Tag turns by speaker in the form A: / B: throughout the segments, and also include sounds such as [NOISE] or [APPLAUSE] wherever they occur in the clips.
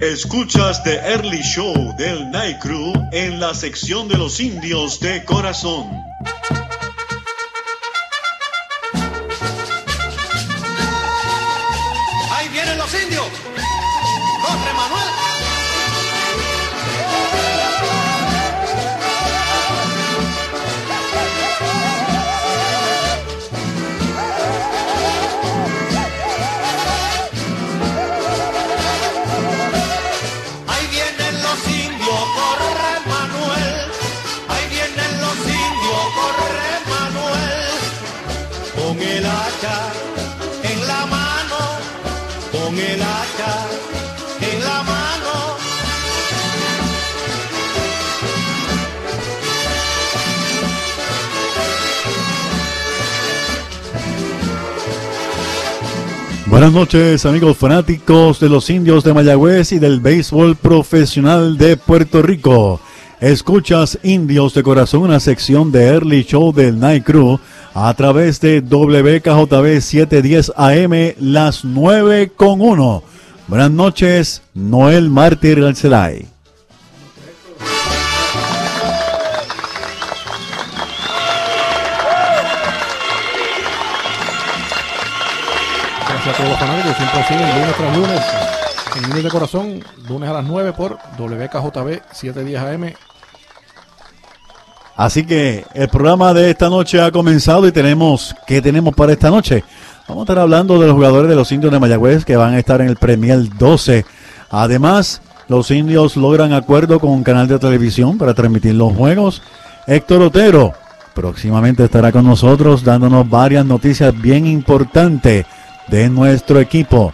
A: Escuchas The Early Show del Night Crew en la sección de los indios de corazón.
B: Buenas noches amigos fanáticos de los indios de Mayagüez y del béisbol profesional de Puerto Rico. Escuchas Indios de Corazón, una sección de Early Show del Night Crew a través de WKJB 710 AM las 9 con 1. Buenas noches, Noel Mártir Alcelay.
C: A todos los fanáticos siempre siguen lunes tras lunes en Indios de Corazón, lunes a las 9 por WKJB 710 AM.
B: Así que el programa de esta noche ha comenzado y tenemos, ¿qué tenemos para esta noche? Vamos a estar hablando de los jugadores de los indios de Mayagüez que van a estar en el Premier 12. Además, los indios logran acuerdo con un canal de televisión para transmitir los juegos. Héctor Otero próximamente estará con nosotros dándonos varias noticias bien importantes de nuestro equipo.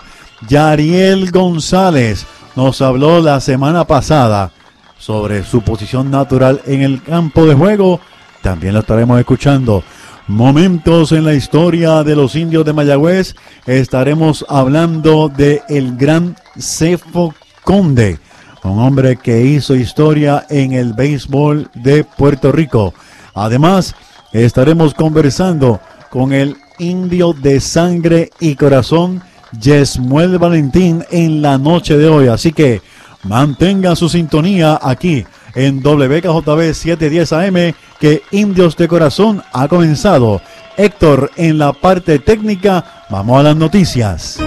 B: Yariel González nos habló la semana pasada sobre su posición natural en el campo de juego. También lo estaremos escuchando. Momentos en la historia de los indios de Mayagüez. Estaremos hablando de el gran Cefo Conde, un hombre que hizo historia en el béisbol de Puerto Rico. Además, estaremos conversando con el indio de sangre y corazón, Yesmuel Valentín, en la noche de hoy. Así que mantenga su sintonía aquí en WKJB 710 AM, que Indios de Corazón ha comenzado. Héctor, en la parte técnica, vamos a las noticias.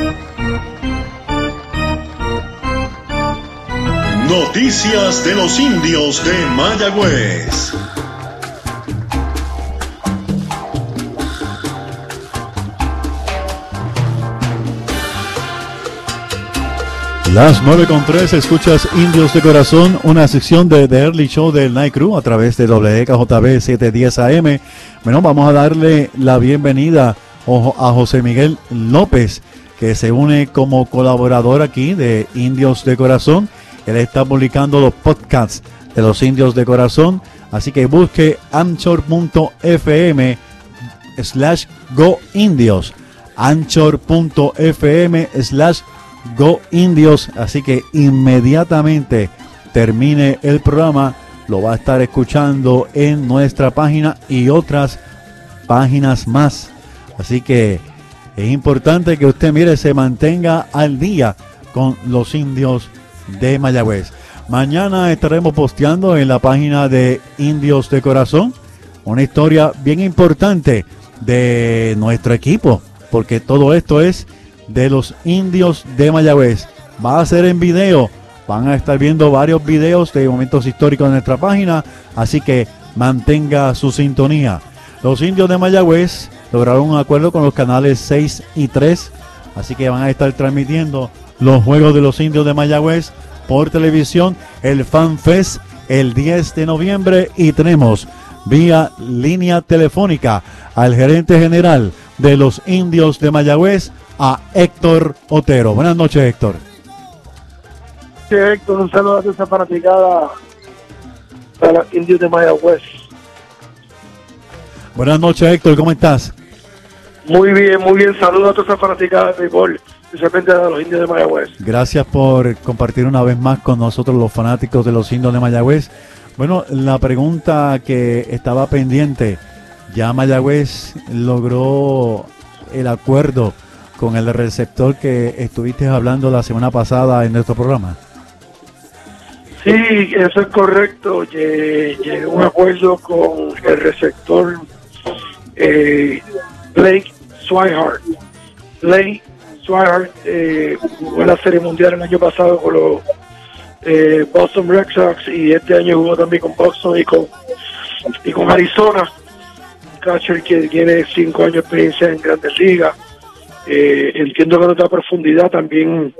A: Noticias de los indios de Mayagüez.
B: Las 9 con 3 escuchas Indios de Corazón, una sección de The Early Show del Night Crew a través de WKJB 710 AM. Bueno, vamos a darle la bienvenida a José Miguel López, que se une como colaborador aquí de Indios de Corazón. Él está publicando los podcasts de los Indios de Corazón, así que busque anchor.fm slash go indios anchor.fm slash Go Indios. Así que inmediatamente termine el programa, lo va a estar escuchando en nuestra página y otras páginas más. Así que es importante que usted, mire, se mantenga al día con los indios de Mayagüez. Mañana estaremos posteando en la página de Indios de Corazón una historia bien importante de nuestro equipo, porque todo esto es de los indios de Mayagüez. Va a ser en video. Van a estar viendo varios videos de momentos históricos en nuestra página. Así que mantenga su sintonía. Los indios de Mayagüez lograron un acuerdo con los canales 6 y 3. Así que van a estar transmitiendo los juegos de los indios de Mayagüez por televisión. El Fan Fest el 10 de noviembre. Y tenemos vía línea telefónica al gerente general de los indios de Mayagüez, a Héctor Otero. Buenas noches, Héctor.
D: Sí, Héctor, un saludo a esa fanaticada para los indios de Mayagüez.
B: Buenas noches, Héctor, ¿cómo estás?
D: Muy bien, muy bien. Saludos a toda esa fanaticada de béisbol, especialmente a los indios de Mayagüez.
B: Gracias por compartir una vez más con nosotros los fanáticos de los indios de Mayagüez. Bueno, la pregunta que estaba pendiente, ya Mayagüez logró el acuerdo con el receptor que estuviste hablando la semana pasada en nuestro programa.
D: Sí, eso es correcto. Lle- Llegué a un acuerdo con el receptor eh, Blake Swihart. Blake Swihart eh, jugó la Serie Mundial el año pasado con los eh, Boston Red Sox y este año jugó también con Boston y con, y con Arizona. Un catcher que tiene cinco años de experiencia en grandes ligas. Eh, entiendo que no da profundidad también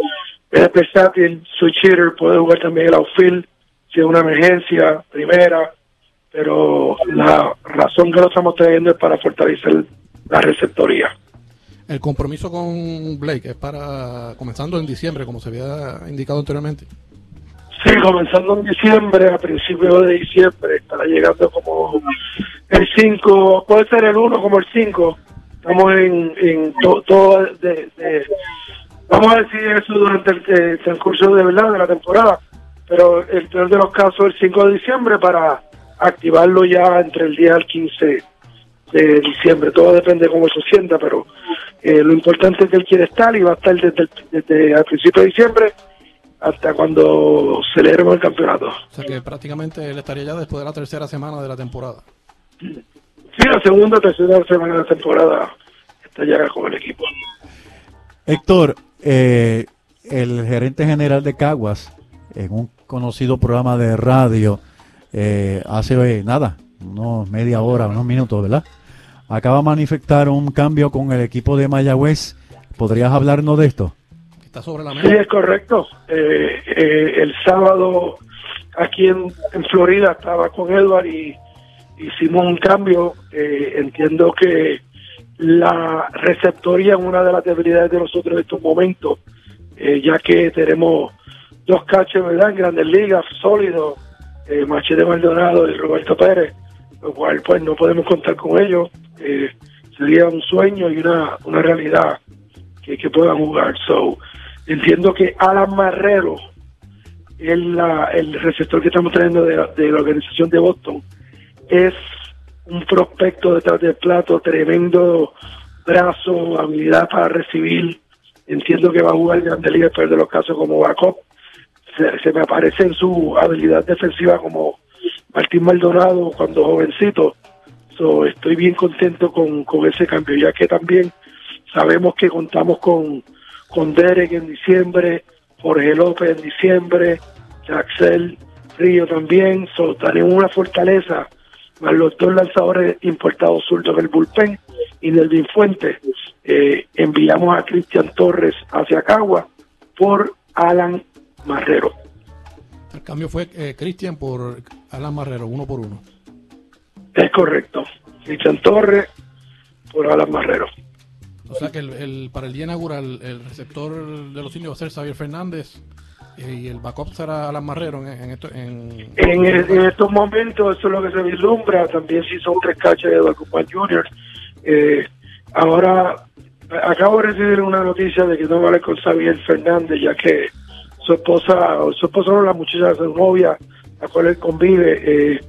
D: es versátil, switch hitter, puede jugar también el outfield si es una emergencia, primera, pero la razón que lo estamos trayendo es para fortalecer la receptoría.
C: El compromiso con Blake es para comenzando en diciembre, como se había indicado anteriormente.
D: Sí, comenzando en diciembre, a principios de diciembre, estará llegando como el 5, puede ser el 1 como el 5. Estamos en, en to- todo de, de- Vamos a decir eso durante el, transcurso de verdad de la temporada, pero el peor de los casos el 5 de diciembre para activarlo ya entre el 10 al 15 de diciembre. Todo depende de cómo se sienta, pero eh, lo importante es que él quiere estar y va a estar desde, el- desde el principio de diciembre hasta cuando celebremos el campeonato.
C: O sea que prácticamente él estaría ya después de la tercera semana de la temporada.
D: Sí, la segunda o tercera semana de la temporada está ya con el equipo.
B: Héctor, eh, el gerente general de Caguas, en un conocido programa de radio, eh, hace eh, nada, unos media hora, unos minutos, ¿verdad? Acaba de manifestar un cambio con el equipo de Mayagüez. ¿Podrías hablarnos de esto?
C: Está sobre la
D: Sí,
C: mesa.
D: es correcto. Eh, eh, el sábado aquí en, en Florida estaba con Edward y hicimos un cambio. Eh, entiendo que la receptoría es una de las debilidades de nosotros en estos momentos, eh, ya que tenemos dos catchers, ¿verdad? En grandes ligas, sólidos, eh, Machete Maldonado y Roberto Pérez, lo cual pues no podemos contar con ellos. Sería un sueño y una, una realidad que, que puedan jugar. So, entiendo que Alan Marrero es la- el receptor que estamos trayendo de la organización de Boston. Es un prospecto detrás del plato, tremendo brazo, habilidad para recibir. Entiendo que va a jugar Grande Liga, pero de los casos como backup. Se, me aparece en su habilidad defensiva como Martín Maldonado cuando jovencito. So, estoy bien contento con, con ese cambio, ya que también sabemos que contamos con, con Derek en diciembre, Jorge López en diciembre, Jaxel Río también, so, tenemos una fortaleza, más los dos lanzadores importados zurdos del bullpen y Nelvin Fuentes. Eh, enviamos a Cristian Torres hacia Cagua por Alan Marrero.
C: El cambio fue eh, Cristian por Alan Marrero, uno por uno.
D: Es correcto. Cristian Torres por Alan Marrero.
C: O sea que el, el- para el día inaugural el receptor de los indios va a ser Xavier Fernández y el backup será Alan Marrero en, en. En,
D: estos momentos eso es lo que se vislumbra. También si son tres cachas de Guzmán Jr. Eh, ahora acabo de recibir una noticia de que no vale con Xavier Fernández, ya que su esposa, su esposa no la muchacha, su novia, la cual él convive, eh,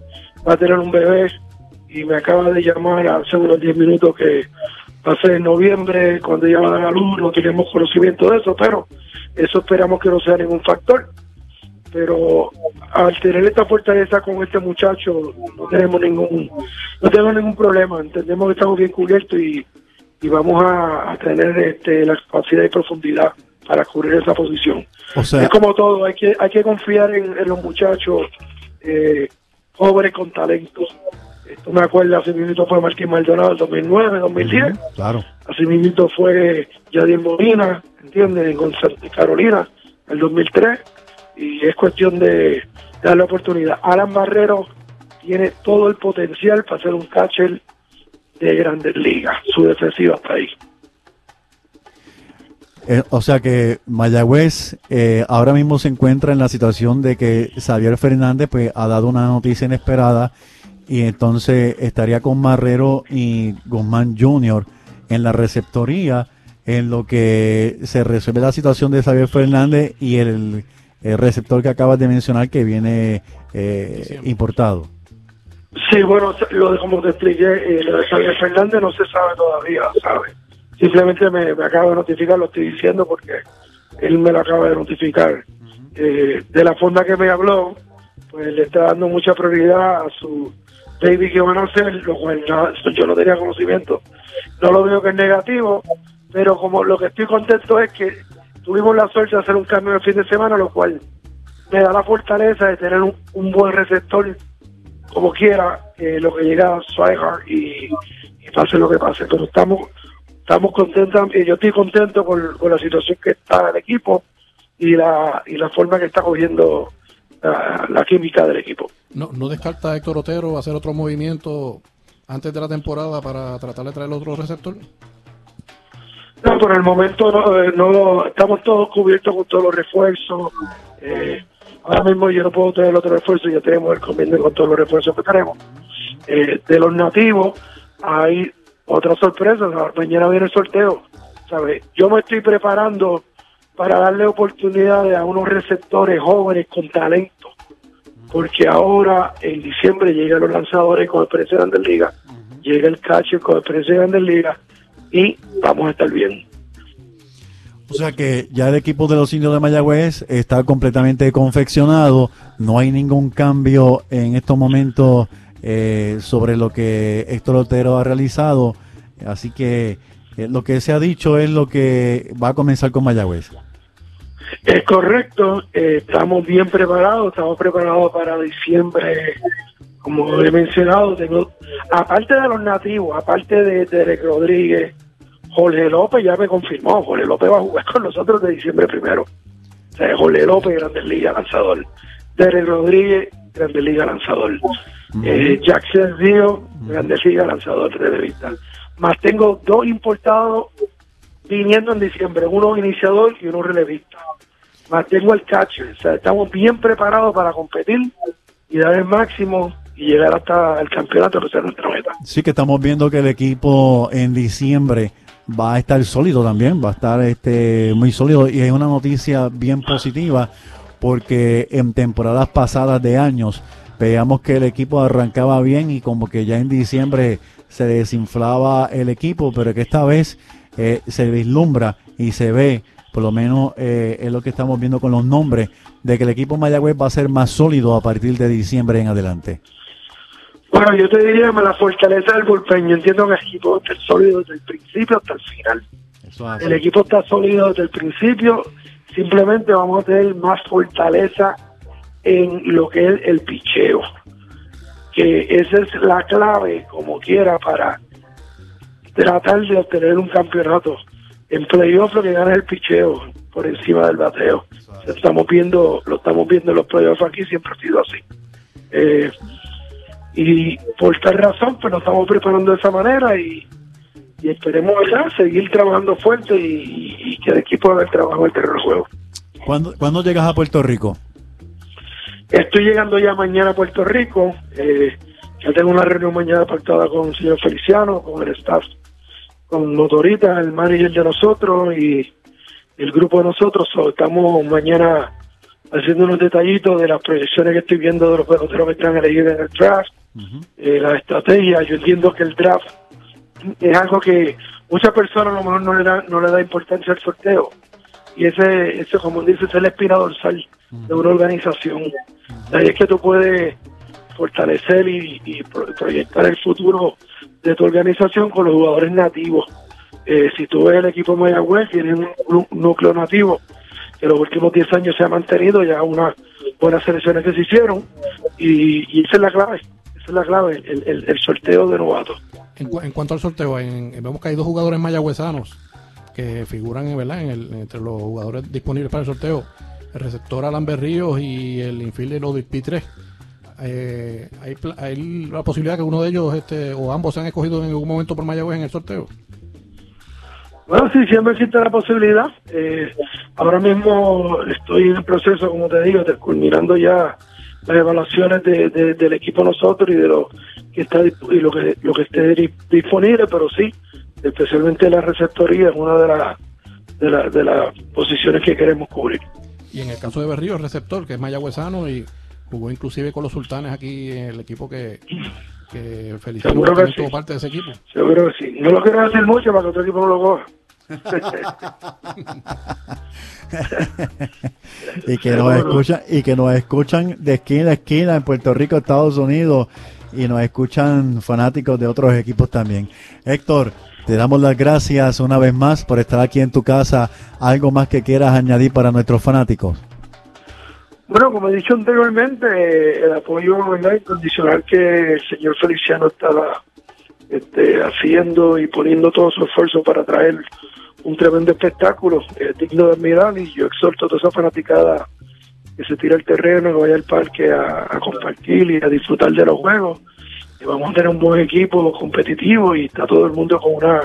D: va a tener un bebé y me acaba de llamar hace unos 10 minutos que ser en noviembre, cuando ella va a luz, no tenemos conocimiento de eso, pero eso esperamos que no sea ningún factor. Pero al tener esta fortaleza con este muchacho no tenemos ningún no tenemos ningún problema. Entendemos que estamos bien cubiertos y, y vamos a, a tener este la capacidad y profundidad para cubrir esa posición.
B: O sea,
D: es como todo hay que hay que confiar en, en los muchachos eh, jóvenes con talento esto me acuerdo hace minutos fue Martín Maldonado el 2009 2010
B: claro.
D: Así mismo fue Yadier Molina, ¿entiendes? Con Carolina, el 2003. Y es cuestión de darle oportunidad. Alan Barrero tiene todo el potencial para ser un catcher de grandes ligas. Su defensiva está ahí.
B: Eh, o sea que Mayagüez eh, ahora mismo se encuentra en la situación de que Xavier Fernández pues ha dado una noticia inesperada y entonces estaría con Marrero y Guzmán Jr. en la receptoría en lo que se resuelve la situación de Xavier Fernández y el, el receptor que acabas de mencionar que viene eh, importado.
D: Sí, bueno, lo de como te expliqué, eh, lo de Xavier Fernández no se sabe todavía, ¿sabes? Simplemente me, me acaba de notificar, lo estoy diciendo porque él me lo acaba de notificar. eh, de la fonda que me habló, pues le está dando mucha prioridad a su baby que van a hacer, lo cual no- [LAUGHS] yo no tenía conocimiento. No lo veo que es negativo, pero como lo que estoy contento es que tuvimos la suerte de hacer un cambio el fin de semana, lo cual me da la fortaleza de tener un, buen receptor como quiera, eh, lo que llega a Swigert y, y pase lo que pase. Pero estamos estamos contentos, y yo estoy contento con, con la situación que está el equipo y la, y la forma que está cogiendo la, la química del equipo.
C: No, no descarta Héctor Otero hacer otro movimiento antes de la temporada para tratar de traer otro receptor.
D: No, por el momento no, eh, no estamos todos cubiertos con todos los refuerzos. Eh, ahora mismo yo no puedo tener otro refuerzo, ya tenemos el convenio con todos los refuerzos que tenemos. Eh, de los nativos hay otra sorpresa, ¿sabes? mañana viene el sorteo. ¿sabes? Yo me estoy preparando para darle oportunidades a unos receptores jóvenes con talento, porque ahora en diciembre llegan los lanzadores con experiencia de Grandes Ligas, llega el catcher con experiencia de Grandes Ligas y vamos a estar bien.
B: O sea que ya el equipo de los indios de Mayagüez está completamente confeccionado, no hay ningún cambio en estos momentos eh, sobre lo que Héctor Otero ha realizado, así que eh, lo que se ha dicho es lo que va a comenzar con Mayagüez.
D: Es correcto, eh, estamos bien preparados, estamos preparados para diciembre, como he mencionado, tengo, aparte de los nativos, aparte de Derek Rodríguez, Jorge López ya me confirmó, Jorge López va a jugar con nosotros de diciembre primero. O sea, Jorge López, Grandes Liga lanzador. Derek Rodríguez, Grandes Liga lanzador. Eh, Jackson Río, Grandes Liga lanzador de vista. Más tengo dos importados viniendo en diciembre, uno iniciador y uno relevista. Más tengo el catcher, o sea, estamos bien preparados para competir y dar el máximo y llegar hasta el campeonato que sea nuestra meta.
B: Sí que estamos viendo que el equipo en diciembre va a estar sólido también, va a estar este muy sólido y es una noticia bien positiva porque en temporadas pasadas de años veíamos que el equipo arrancaba bien y como que ya en diciembre se desinflaba el equipo, pero que esta vez eh, se vislumbra y se ve, por lo menos eh, es lo que estamos viendo con los nombres, de que el equipo Mayagüez va a ser más sólido a partir de diciembre en adelante.
D: Bueno, yo te diría que la fortaleza del bullpen, yo entiendo que el equipo está sólido desde el principio hasta el final.
B: Eso
D: El equipo está sólido desde el principio, simplemente vamos a tener más fortaleza en lo que es el picheo. Que esa es la clave, como quiera, para tratar de obtener un campeonato. En playoff lo que gana es el picheo por encima del bateo. Estamos viendo, lo estamos viendo en los playoffs aquí, siempre ha sido así. Eh, y por tal razón, pues nos estamos preparando de esa manera y, y esperemos ¿verdad? seguir trabajando fuerte y, y que el equipo haga el trabajo del terreno de juego.
B: ¿Cuándo, ¿Cuándo llegas a Puerto Rico?
D: Estoy llegando ya mañana a Puerto Rico. eh, ya tengo una reunión mañana pactada con el señor Feliciano, con el staff, con Motorita, el manager de nosotros y el grupo de nosotros. So, estamos mañana haciendo unos detallitos de las proyecciones que estoy viendo de los peloteros que están elegidos en el draft, eh, la estrategia. Yo entiendo que el draft es algo que muchas personas a lo mejor no le da, no le da importancia al sorteo. Y ese, ese como dices, es la espina dorsal de una organización. De ahí es que tú puedes fortalecer y, y pro- proyectar el futuro de tu organización con los jugadores nativos. Eh, si tú ves el equipo Mayagüez, tiene un, núcleo nativo que los últimos 10 años se ha mantenido, ya unas buenas selecciones que se hicieron, y, esa es la clave, esa es la clave, el, sorteo de novatos.
C: En, cu- en cuanto al sorteo, vemos que hay dos jugadores mayagüezanos que figuran ¿verdad? En el, entre los jugadores disponibles para el sorteo. El receptor Alan Berríos y el infielder Odis P3. Eh, hay, hay la posibilidad que uno de ellos este, o ambos sean escogidos en algún momento por Mayagüez en el sorteo.
D: Bueno, sí, siempre existe la posibilidad. Eh, ahora mismo estoy en el proceso, como te digo, de culminando ya las evaluaciones de, de- del equipo nosotros y de lo que está y lo que lo que esté di- disponible, pero sí, especialmente la receptoría es una de las de, la- de las posiciones que queremos cubrir.
C: Y en el caso de Berríos, el receptor, que es mayagüezano y jugó inclusive con los sultanes aquí en el equipo que, que Feliciano
D: Seguro que
C: también
D: sí.
C: tuvo parte de ese equipo.
D: Seguro que sí. No lo quiero decir mucho para que otro equipo no lo coja. [LAUGHS]
B: y que nos escuchan y que nos escuchan de esquina a esquina en Puerto Rico, Estados Unidos y nos escuchan fanáticos de otros equipos también. Héctor, te damos las gracias una vez más por estar aquí en tu casa. ¿Algo más que quieras añadir para nuestros fanáticos?
D: Bueno, como he dicho anteriormente, el apoyo incondicional que el señor Feliciano estaba este, haciendo y poniendo todo su esfuerzo para traer un tremendo espectáculo eh, digno de admirar y yo exhorto a toda esa fanaticada que se tire al terreno, que vaya al parque a, a compartir y a disfrutar de los juegos. Y vamos a tener un buen equipo competitivo y está todo el mundo con una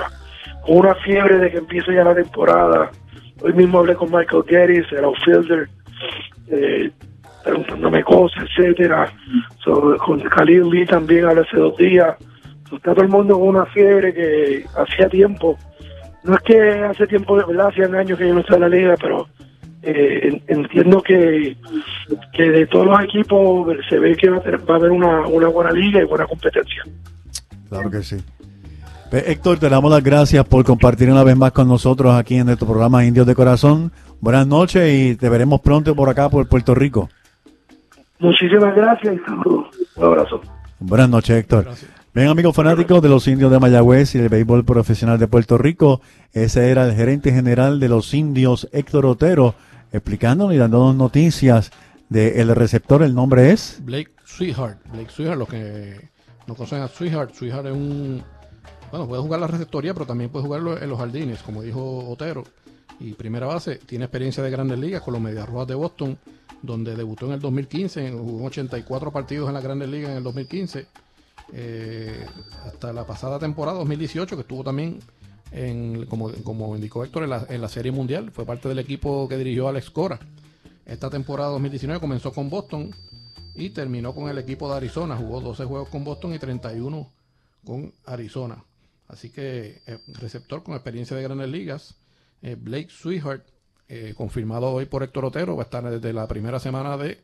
D: con una fiebre de que empiece ya la temporada. Hoy mismo hablé con Michael Geddes, el outfielder, eh, preguntándome cosas, etcétera. Con Khalil Lee también hace dos días. Está todo el mundo con una fiebre que hacía tiempo. No es que hace tiempo, de verdad, hacían años que yo no estoy en la liga, pero eh, en- entiendo que, de todos los equipos se ve que va a, tener- va a haber una buena liga y buena competencia.
B: Claro que sí. Pues, Héctor, te damos las gracias por compartir una vez más con nosotros aquí en nuestro programa Indios de Corazón. Buenas noches y te veremos pronto por acá, por Puerto Rico.
D: Muchísimas gracias y saludos. Un abrazo.
B: Buenas noches, Héctor.
C: Gracias.
B: Bien, amigos fanáticos de los indios de Mayagüez y del béisbol profesional de Puerto Rico, ese era el gerente general de los indios, Héctor Otero, explicándonos y dándonos noticias del receptor. El nombre es.
C: Blake Sweetheart. Blake Sweetheart, los que no conocen a Sweetheart, Sweetheart es un. Bueno, puede jugar la receptoría, pero también puede jugarlo en los jardines, como dijo Otero. Y primera base, tiene experiencia de grandes ligas con los Medias Rojas de Boston, donde debutó en el 2015, jugó 84 partidos en las grandes ligas en el 2015. eh, hasta la pasada temporada 2018, que estuvo también, en, como, como indicó Héctor, en la, en la Serie Mundial. Fue parte del equipo que dirigió Alex Cora. Esta temporada 2019 comenzó con Boston y terminó con el equipo de Arizona. Jugó 12 juegos con Boston y 31 con Arizona. Así que eh, receptor con experiencia de grandes ligas. Eh, Blake Sweetheart, eh, confirmado hoy por Héctor Otero, va a estar desde la primera semana de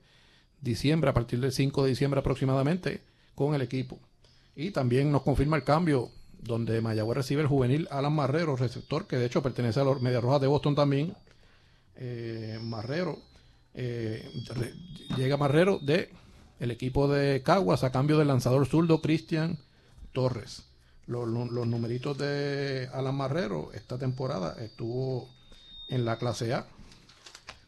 C: diciembre, a partir del 5 de diciembre aproximadamente, con el equipo. Y también nos confirma el cambio donde Mayagüez recibe el juvenil Alan Marrero, receptor, que de hecho pertenece a los Medias Rojas de Boston también. Marrero, re- llega Marrero de el equipo de Caguas a cambio del lanzador zurdo Cristian Torres. Los, numeritos de Alan Marrero esta temporada estuvo en la clase A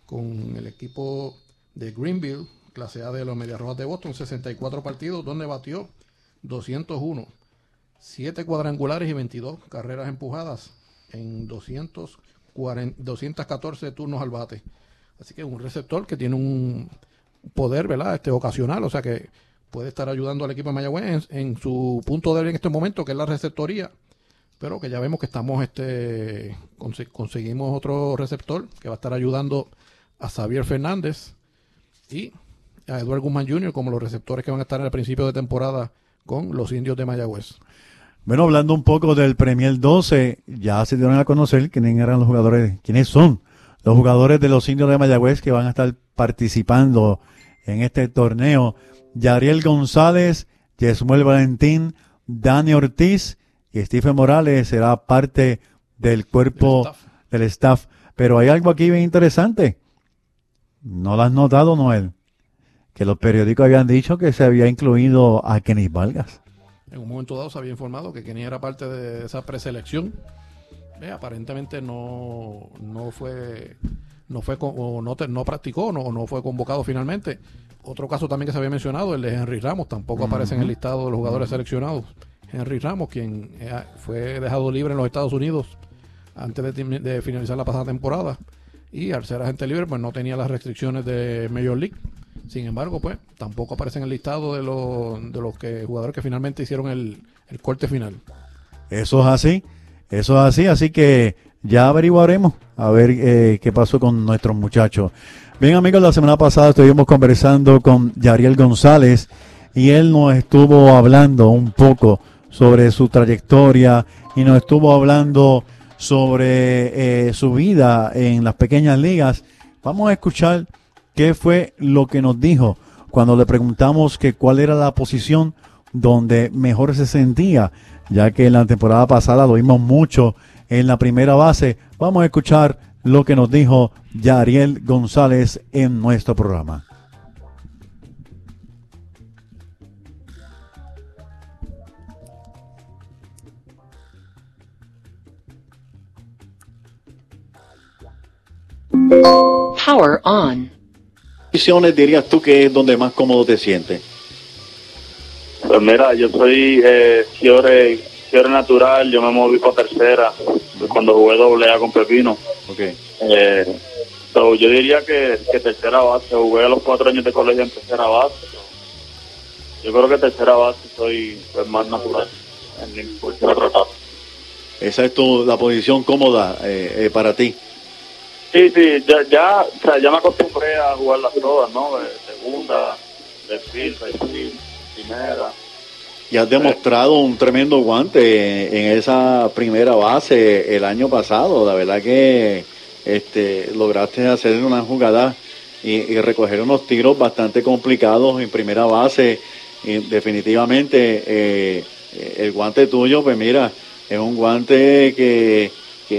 C: con el equipo de Greenville, clase A de los Medias Rojas de Boston, 64 partidos donde batió 201, 7 cuadrangulares y 22 carreras empujadas en 240 214 turnos al bate. Así que un receptor que tiene un poder, ¿verdad? Este ocasional, o sea que puede estar ayudando al equipo de Mayagüez en, en su punto débil en este momento, que es la receptoría, pero que ya vemos que estamos, este, conse- conseguimos otro receptor que va a estar ayudando a Xavier Fernández y a Eduardo Guzmán Jr. como los receptores que van a estar el principio de temporada con los indios de Mayagüez.
B: Bueno, hablando un poco del Premier 12, ya se dieron a conocer quiénes eran los jugadores, quiénes son los jugadores de los indios de Mayagüez que van a estar participando en este torneo. Yariel González, Yesmuel Valentín, Dani Ortiz y Stephen Morales será parte del cuerpo
C: Del staff.
B: del staff. Pero hay algo aquí bien interesante. ¿No lo has notado, Noel? Que los periódicos habían dicho que se había incluido a Kenny Vargas.
C: En un momento dado se había informado que Kenny era parte de esa preselección. Eh, aparentemente no, no fue no fue o no, te- no practicó no, no fue convocado finalmente. Otro caso también que se había mencionado, el de Henry Ramos, tampoco aparece en el listado de los jugadores seleccionados. Henry Ramos, quien eh, fue dejado libre en los Estados Unidos antes de, de finalizar la pasada temporada. Y al ser agente libre, pues no tenía las restricciones de Major League. Sin embargo, pues tampoco aparece en el listado de los, de los que, jugadores que finalmente hicieron el, el corte final.
B: Eso es así, eso es así, así que ya averiguaremos a ver eh, qué pasó con nuestros muchachos. Bien amigos, la semana pasada estuvimos conversando con Yariel González y él nos estuvo hablando un poco sobre su trayectoria y nos estuvo hablando sobre eh, su vida en las pequeñas ligas. Vamos a escuchar qué fue lo que nos dijo cuando le preguntamos que cuál era la posición donde mejor se sentía, ya que en la temporada pasada lo vimos mucho en la primera base. Vamos a escuchar lo que nos dijo Yariel González en nuestro programa.
E: Power on.
B: posiciones dirías tú que es donde más cómodo te sientes?
F: Pues mira, yo soy eh, fiore, fiore natural, yo me moví para tercera cuando jugué doble A con Pepino.
B: Okay.
F: Eh, so, yo diría que, que tercera base, jugué a los cuatro años de colegio en tercera base. Yo creo que tercera base soy pues, más natural en.
B: Esa es tu, la posición cómoda eh, eh, para ti.
F: Sí, sí, ya, ya, o sea, ya me acostumbré a jugarlas todas, ¿no? De segunda, de field, de field, primera.
B: Y has demostrado un tremendo guante en esa primera base el año pasado. La verdad que este, lograste hacer una jugada y, recoger unos tiros bastante complicados en primera base. Definitivamente eh, el guante tuyo, pues mira, es un guante que,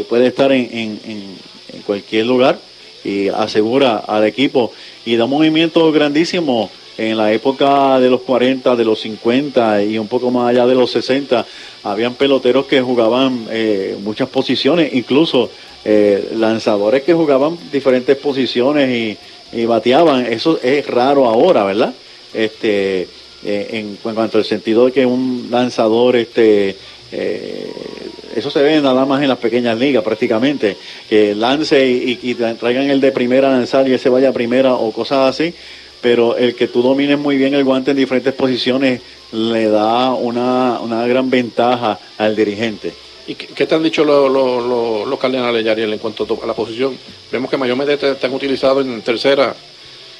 B: puede estar en, en cualquier lugar y asegura al equipo y da un movimiento grandísimo en la época de los 40, de los 50 y un poco más allá de los 60, habían peloteros que jugaban eh, muchas posiciones, incluso eh, lanzadores que jugaban diferentes posiciones y, bateaban. Eso es raro ahora, ¿verdad? Este, eh, en, en, cuanto al sentido de que un lanzador, este, eh, eso se ve nada más en las pequeñas ligas prácticamente, que lance y, y, y traigan el de primera a lanzar y ese vaya a primera o cosas así pero el que tú domines muy bien el guante en diferentes posiciones le da una, una gran ventaja al dirigente.
C: ¿Y qué, qué te han dicho los, los, los, los cardenales, Yariel, en cuanto a la posición? Vemos que mayormente te, te han utilizado en tercera,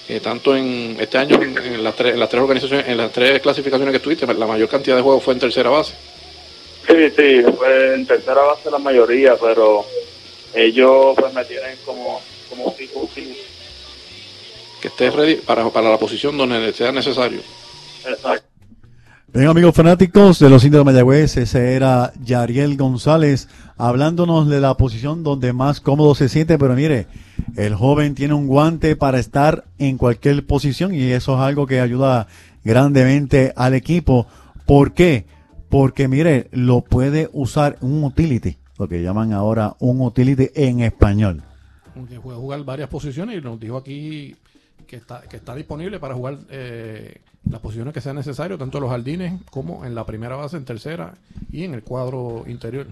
C: eh, tanto en este año, en, en, las tres, en las tres organizaciones, en las tres clasificaciones que tuviste, la mayor cantidad de juegos fue en tercera base.
F: Sí, sí, fue en tercera base la mayoría, pero ellos pues me tienen como, como tipo
C: que estés ready para, para la posición donde sea necesario.
F: Exacto.
B: Bien, amigos fanáticos de los indios de Mayagüez, ese era Yariel González hablándonos de la posición donde más cómodo se siente, pero mire, el joven tiene un guante para estar en cualquier posición y eso es algo que ayuda grandemente al equipo. ¿Por qué? Porque mire, lo puede usar un utility, lo que llaman ahora un utility en español.
C: Que puede jugar varias posiciones y nos dijo aquí que está, que está disponible para jugar eh, las posiciones que sea necesario, tanto en los jardines como en la primera base, en tercera y en el cuadro interior.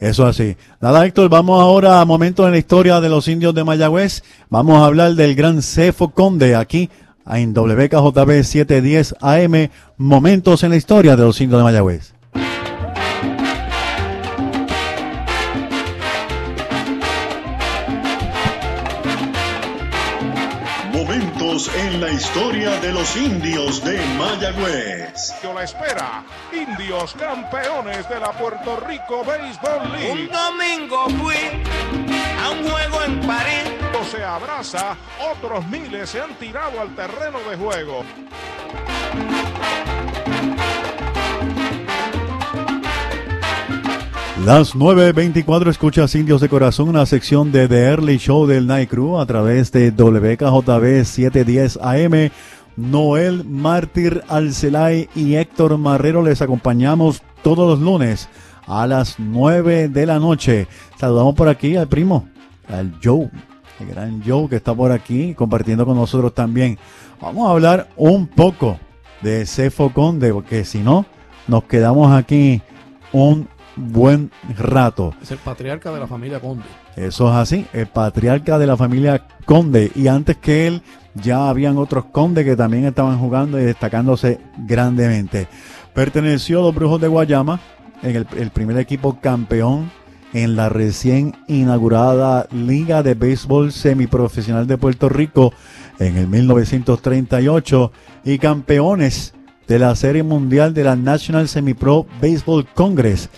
B: Eso así. Nada, Héctor, vamos ahora a momentos en la historia de los indios de Mayagüez. Vamos a hablar del gran Cefo Conde aquí en WKJB 710 AM. Momentos en la historia de los indios de Mayagüez.
A: En la historia de los indios de Mayagüez.
G: La espera, indios campeones de la Puerto Rico Baseball League.
H: Un domingo fui a un juego en París.
G: Se abraza, otros miles se han tirado al terreno de juego.
B: Las 9.24 escuchas Indios de Corazón, una sección de The Early Show del Night Crew a través de WKJB 710 AM. Noel Mártir Alcelay y Héctor Marrero les acompañamos todos los lunes a las 9 de la noche. Saludamos por aquí al primo, al Joe, el gran Joe que está por aquí compartiendo con nosotros también. Vamos a hablar un poco de Cefo Conde, porque si no, nos quedamos aquí un buen rato.
C: Es el patriarca de la familia Conde.
B: Eso es así, el patriarca de la familia Conde. Y antes que él, ya habían otros condes que también estaban jugando y destacándose grandemente. Perteneció a los Brujos de Guayama, en el, el primer equipo campeón en la recién inaugurada Liga de Béisbol Semiprofesional de Puerto Rico en el 1938 y campeones de la Serie Mundial de la National Semi-Pro Baseball Congress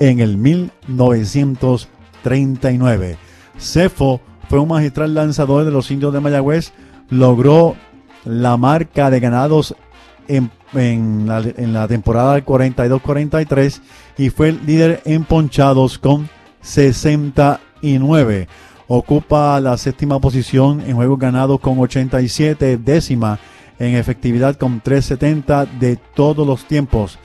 B: en el 1939. Cefo fue un magistral lanzador de los indios de Mayagüez, logró la marca de ganados en, en, la, en la, temporada del 42-43 y fue el líder en ponchados con 69. Ocupa la séptima posición en juegos ganados con 87, décima en efectividad con 370 de todos los tiempos.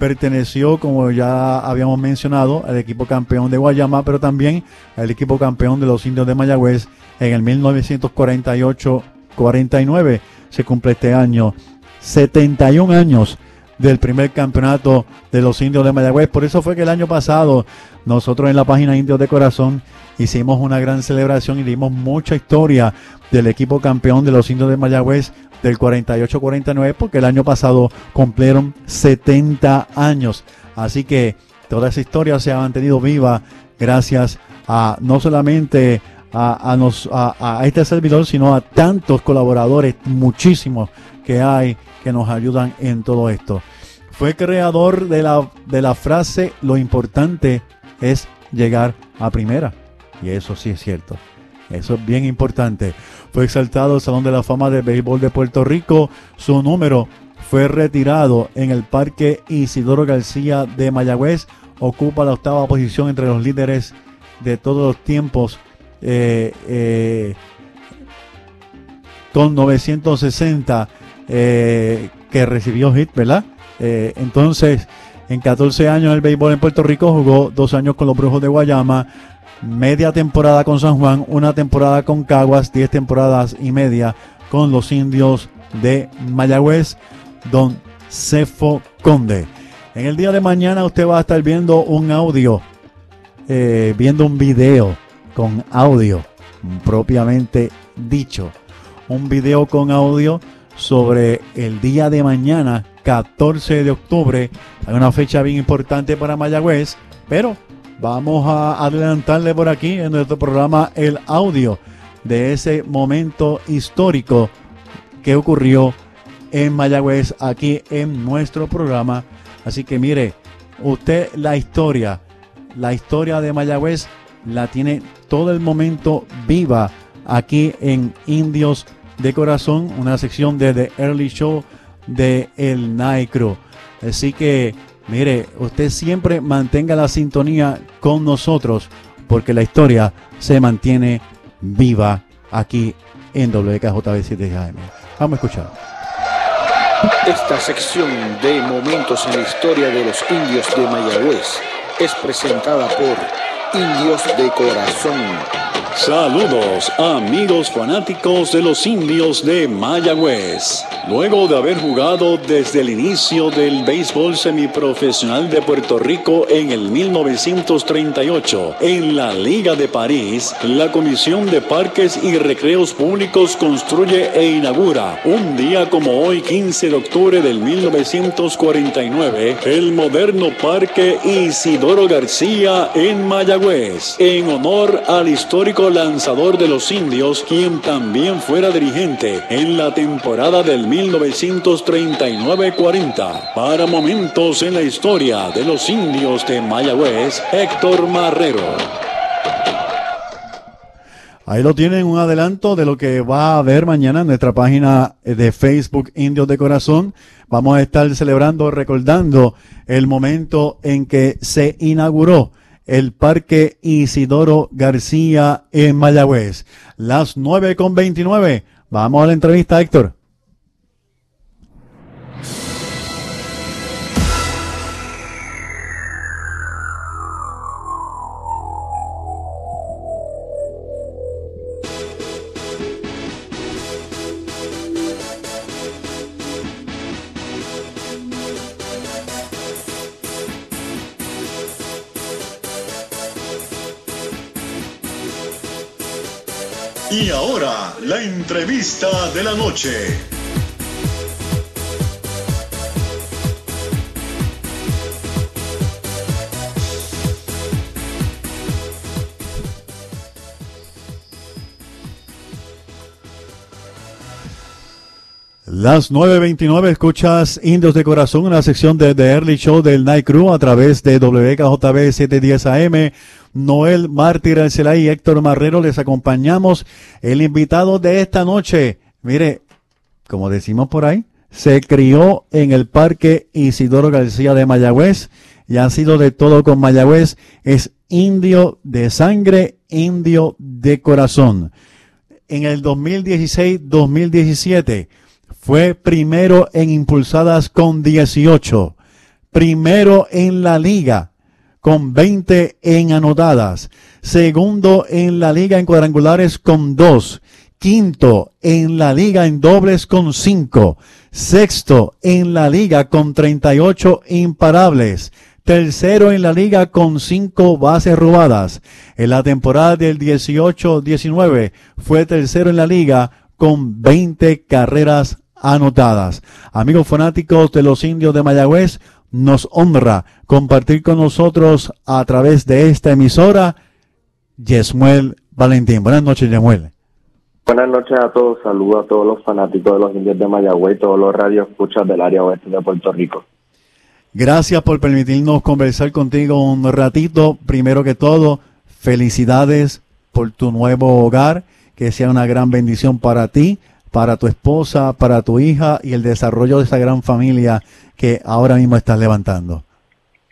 B: Perteneció, como ya habíamos mencionado, al equipo campeón de Guayama, pero también al equipo campeón de los indios de Mayagüez en el 1948-49. Se cumple este año 71 años del primer campeonato de los indios de Mayagüez. Por eso fue que el año pasado nosotros en la página Indios de Corazón hicimos una gran celebración y dimos mucha historia del equipo campeón de los indios de Mayagüez del 48-49 porque el año pasado cumplieron 70 años. Así que toda esa historia se ha mantenido viva gracias a no solamente a, a, a este servidor, sino a tantos colaboradores, muchísimos que hay que nos ayudan en todo esto. Fue creador de la, de la frase lo importante es llegar a primera. Y eso sí es cierto. Eso es bien importante. Fue exaltado al Salón de la Fama de Béisbol de Puerto Rico. Su número fue retirado en el Parque Isidoro García de Mayagüez. Ocupa la octava posición entre los líderes de todos los tiempos. Eh, eh, con 960 eh, que recibió hit, ¿verdad? Entonces, en 14 años el béisbol en Puerto Rico jugó dos años con los Brujos de Guayama, media temporada con San Juan, una temporada con Caguas, 10 temporadas y media con los indios de Mayagüez, don Cefo Conde. En el día de mañana usted va a estar viendo un audio, eh, viendo un video con audio propiamente dicho. Un video con audio sobre el día de mañana, 14 de octubre. Una fecha bien importante para Mayagüez, pero vamos a adelantarle por aquí en nuestro programa el audio de ese momento histórico que ocurrió en Mayagüez aquí en nuestro programa. Así que mire, usted la historia, la historia de Mayagüez la tiene todo el momento viva aquí en Indios de corazón, una sección de The Early Show de El Crew. Así que, mire, usted siempre mantenga la sintonía con nosotros porque la historia se mantiene viva aquí en WKJB 7 AM. Vamos a escuchar.
I: Esta sección de momentos en la historia de los indios de Mayagüez es presentada por Indios de Corazón.
A: Saludos amigos fanáticos de los indios de Mayagüez. Luego de haber jugado desde el inicio del béisbol semiprofesional de Puerto Rico en el 1938 en la Liga de París, la Comisión de Parques y Recreos Públicos construye e inaugura un día como hoy 15 de octubre del 1949 el moderno Parque Isidoro García en Mayagüez en honor al histórico lanzador de los indios, quien también fuera dirigente en la temporada del 1939-40. Para momentos en la historia de los indios de Mayagüez, Héctor Marrero.
B: Ahí lo tienen, un adelanto de lo que va a haber mañana en nuestra página de Facebook Indios de Corazón. Vamos a estar celebrando, recordando el momento en que se inauguró el Parque Isidoro García en Mayagüez. Las 9 con 29. Vamos a la entrevista, Héctor.
A: Entrevista de la noche.
B: Las 9.29 escuchas Indios de Corazón, una sección de The Early Show del Night Crew a través de WKJB 710 AM. Noel Mártir Arcelay y Héctor Marrero les acompañamos. El invitado de esta noche, mire, como decimos por ahí, se crió en el Parque Isidoro García de Mayagüez y ha sido de todo con Mayagüez. Es indio de sangre, indio de corazón. En el 2016-2017 fue primero en impulsadas con 18, primero en la liga con 20 en anotadas, segundo en la liga en cuadrangulares con 2, quinto en la liga en dobles con 5, sexto en la liga con 38 imparables, tercero en la liga con 5 bases robadas. En la temporada del 18-19 fue tercero en la liga con 20 carreras anotadas. Amigos fanáticos de los indios de Mayagüez, nos honra compartir con nosotros a través de esta emisora Yesmuel Valentín. Buenas noches, Yesmuel.
J: Buenas noches a todos, saludos a todos los fanáticos de los indios de Mayagüez, todos los radioescuchas del área oeste de Puerto Rico.
B: Gracias por permitirnos conversar contigo un ratito. Primero que todo, felicidades por tu nuevo hogar, que sea una gran bendición para ti, para tu esposa, para tu hija y el desarrollo de esa gran familia que ahora mismo estás levantando.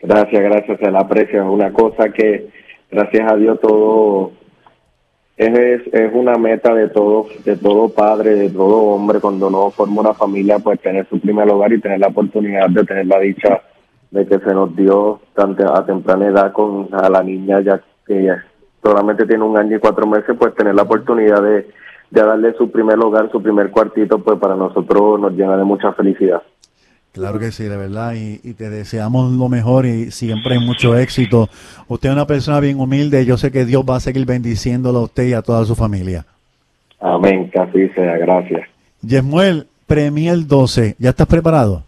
J: Gracias, gracias, se la aprecio. Es una cosa que, gracias a Dios, todo es, es una meta de todo, de todo padre, de todo hombre, cuando uno forma una familia, pues tener su primer hogar y tener la oportunidad de tener la dicha de que se nos dio tanto a temprana edad con a la niña ya que solamente tiene un año y cuatro meses, pues tener la oportunidad de de darle su primer hogar, su primer cuartito, pues para nosotros nos llena de mucha felicidad.
B: Claro que sí, de verdad, y, te deseamos lo mejor y siempre mucho éxito. Usted es una persona bien humilde, yo sé que Dios va a seguir bendiciéndolo a usted y a toda su familia.
J: Amén, que así sea, gracias.
B: Yesmuel, Premier 12, ¿ya estás preparado?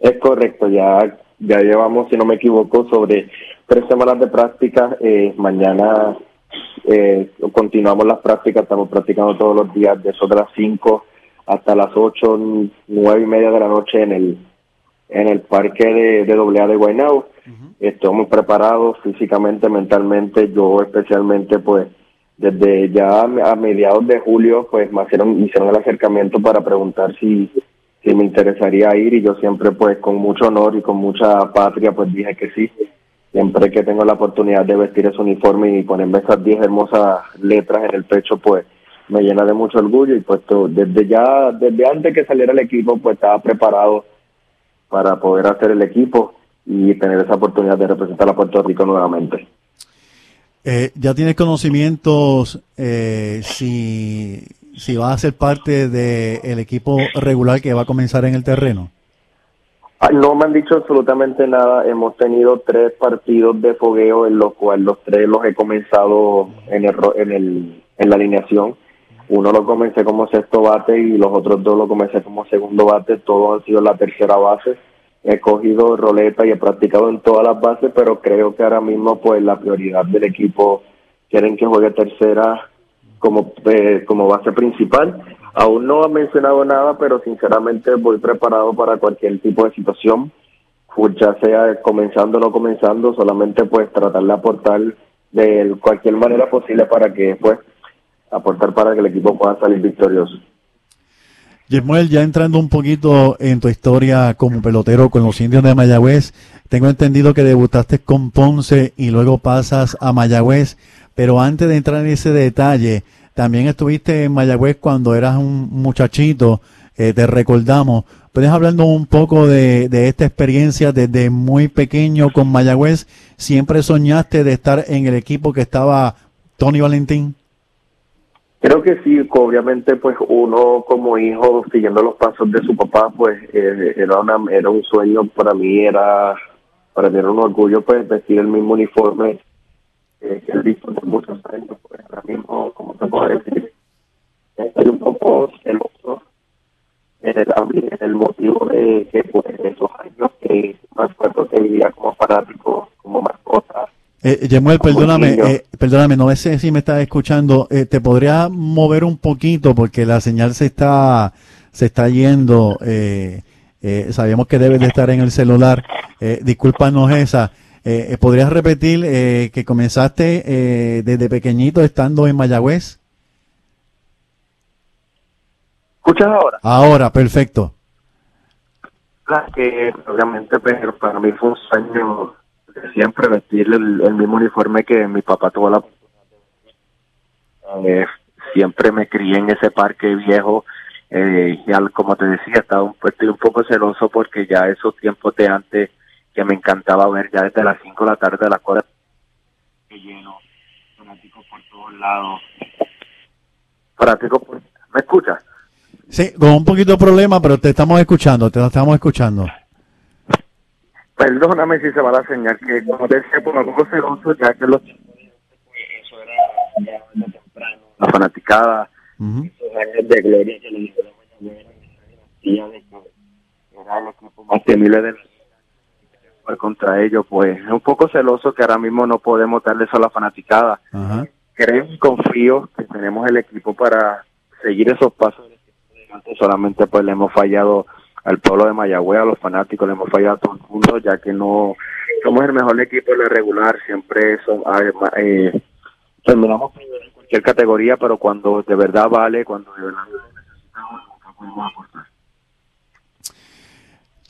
J: Es correcto, ya, ya llevamos, si no me equivoco, sobre tres semanas de práctica. Eh, mañana eh, continuamos las prácticas, estamos practicando todos los días, de eso de las 5 hasta las 8, 9 y media de la noche en el en el parque de, de AA de Guaynabo. Estamos preparados físicamente, mentalmente, yo especialmente, pues, desde ya a mediados de julio, pues, me hicieron, hicieron el acercamiento para preguntar si, si me interesaría ir y yo siempre, pues, con mucho honor y con mucha patria, pues, dije que sí siempre que tengo la oportunidad de vestir ese uniforme y ponerme esas 10 hermosas letras en el pecho, pues me llena de mucho orgullo y pues desde ya, desde antes que saliera el equipo, pues estaba preparado para poder hacer el equipo y tener esa oportunidad de representar a Puerto Rico nuevamente.
B: Eh, ¿Ya tienes conocimientos eh, si, si va a ser parte del equipo regular que va a comenzar en el terreno?
J: No me han dicho absolutamente nada. Hemos tenido tres partidos de fogueo en los cuales los tres los he comenzado en, el, en, el, en la alineación. Uno lo comencé como sexto bate y los otros dos lo comencé como segundo bate. Todos han sido la tercera base. He cogido roleta y he practicado en todas las bases, pero creo que ahora mismo pues la prioridad del equipo quieren que juegue tercera como, eh, como base principal Aún no ha mencionado nada, pero sinceramente voy preparado para cualquier tipo de situación, pues ya sea comenzando o no comenzando, solamente pues tratar de aportar de cualquier manera posible para que pues aportar para que el equipo pueda salir victorioso.
B: Yemuel, ya entrando un poquito en tu historia como pelotero con los indios de Mayagüez, tengo entendido que debutaste con Ponce y luego pasas a Mayagüez, pero antes de entrar en ese detalle, también estuviste en Mayagüez cuando eras un muchachito, eh, te recordamos. ¿Puedes hablarnos un poco de, esta experiencia desde muy pequeño con Mayagüez? ¿Siempre soñaste de estar en el equipo que estaba Tony Valentín?
J: Creo que sí, obviamente pues uno como hijo siguiendo los pasos de su papá pues eh, era una, era un sueño para mí, era para mí era un orgullo pues vestir el mismo uniforme que he visto por muchos años, pues ahora mismo, como te puedo decir, estoy un poco celoso en el, en el motivo de que pues esos años que más fuerte que vivía como fanático, como mascota.
B: Eh, Yemuel, perdóname, eh, perdóname, no sé si me estás escuchando. Eh, ¿Te podría mover un poquito porque la señal se está se está yendo? Eh, eh, sabemos que debes de estar en el celular. Eh, discúlpanos esa. Eh, eh, ¿Podrías repetir eh, que comenzaste eh, desde pequeñito estando en Mayagüez?
J: ¿Escuchas ahora?
B: Ahora, perfecto.
J: que obviamente pero para mí fue un sueño
K: siempre vestir el, el mismo uniforme que mi papá tuvo la eh, siempre me crié en ese parque viejo eh, y al, como te decía estaba un, estoy un poco celoso porque ya esos tiempos de antes que me encantaba ver ya desde las 5 de la tarde a las 4 lleno fanáticos por todos lados. Fanáticos por, ¿me escuchas?
B: Sí, con un poquito de problema, pero te estamos escuchando, te estamos escuchando.
K: Perdóname si se va la señal, que como te decía, por un poco celoso, ya que los eso era ya de temprano, la fanaticada, esos años de gloria que le dijeron a de que era el equipo más temible del jugar contra ellos, pues es un poco celoso que ahora mismo no podemos darle eso a la fanaticada.
B: Ajá.
K: Creo y confío que tenemos el equipo para seguir esos pasos solamente pues le hemos fallado al pueblo de Mayagüez, a los fanáticos, le hemos fallado a todo el mundo, ya que no somos el mejor equipo de la regular, siempre son, eh, terminamos primero en cualquier categoría, pero cuando de verdad vale, cuando de verdad necesitamos, podemos aportar.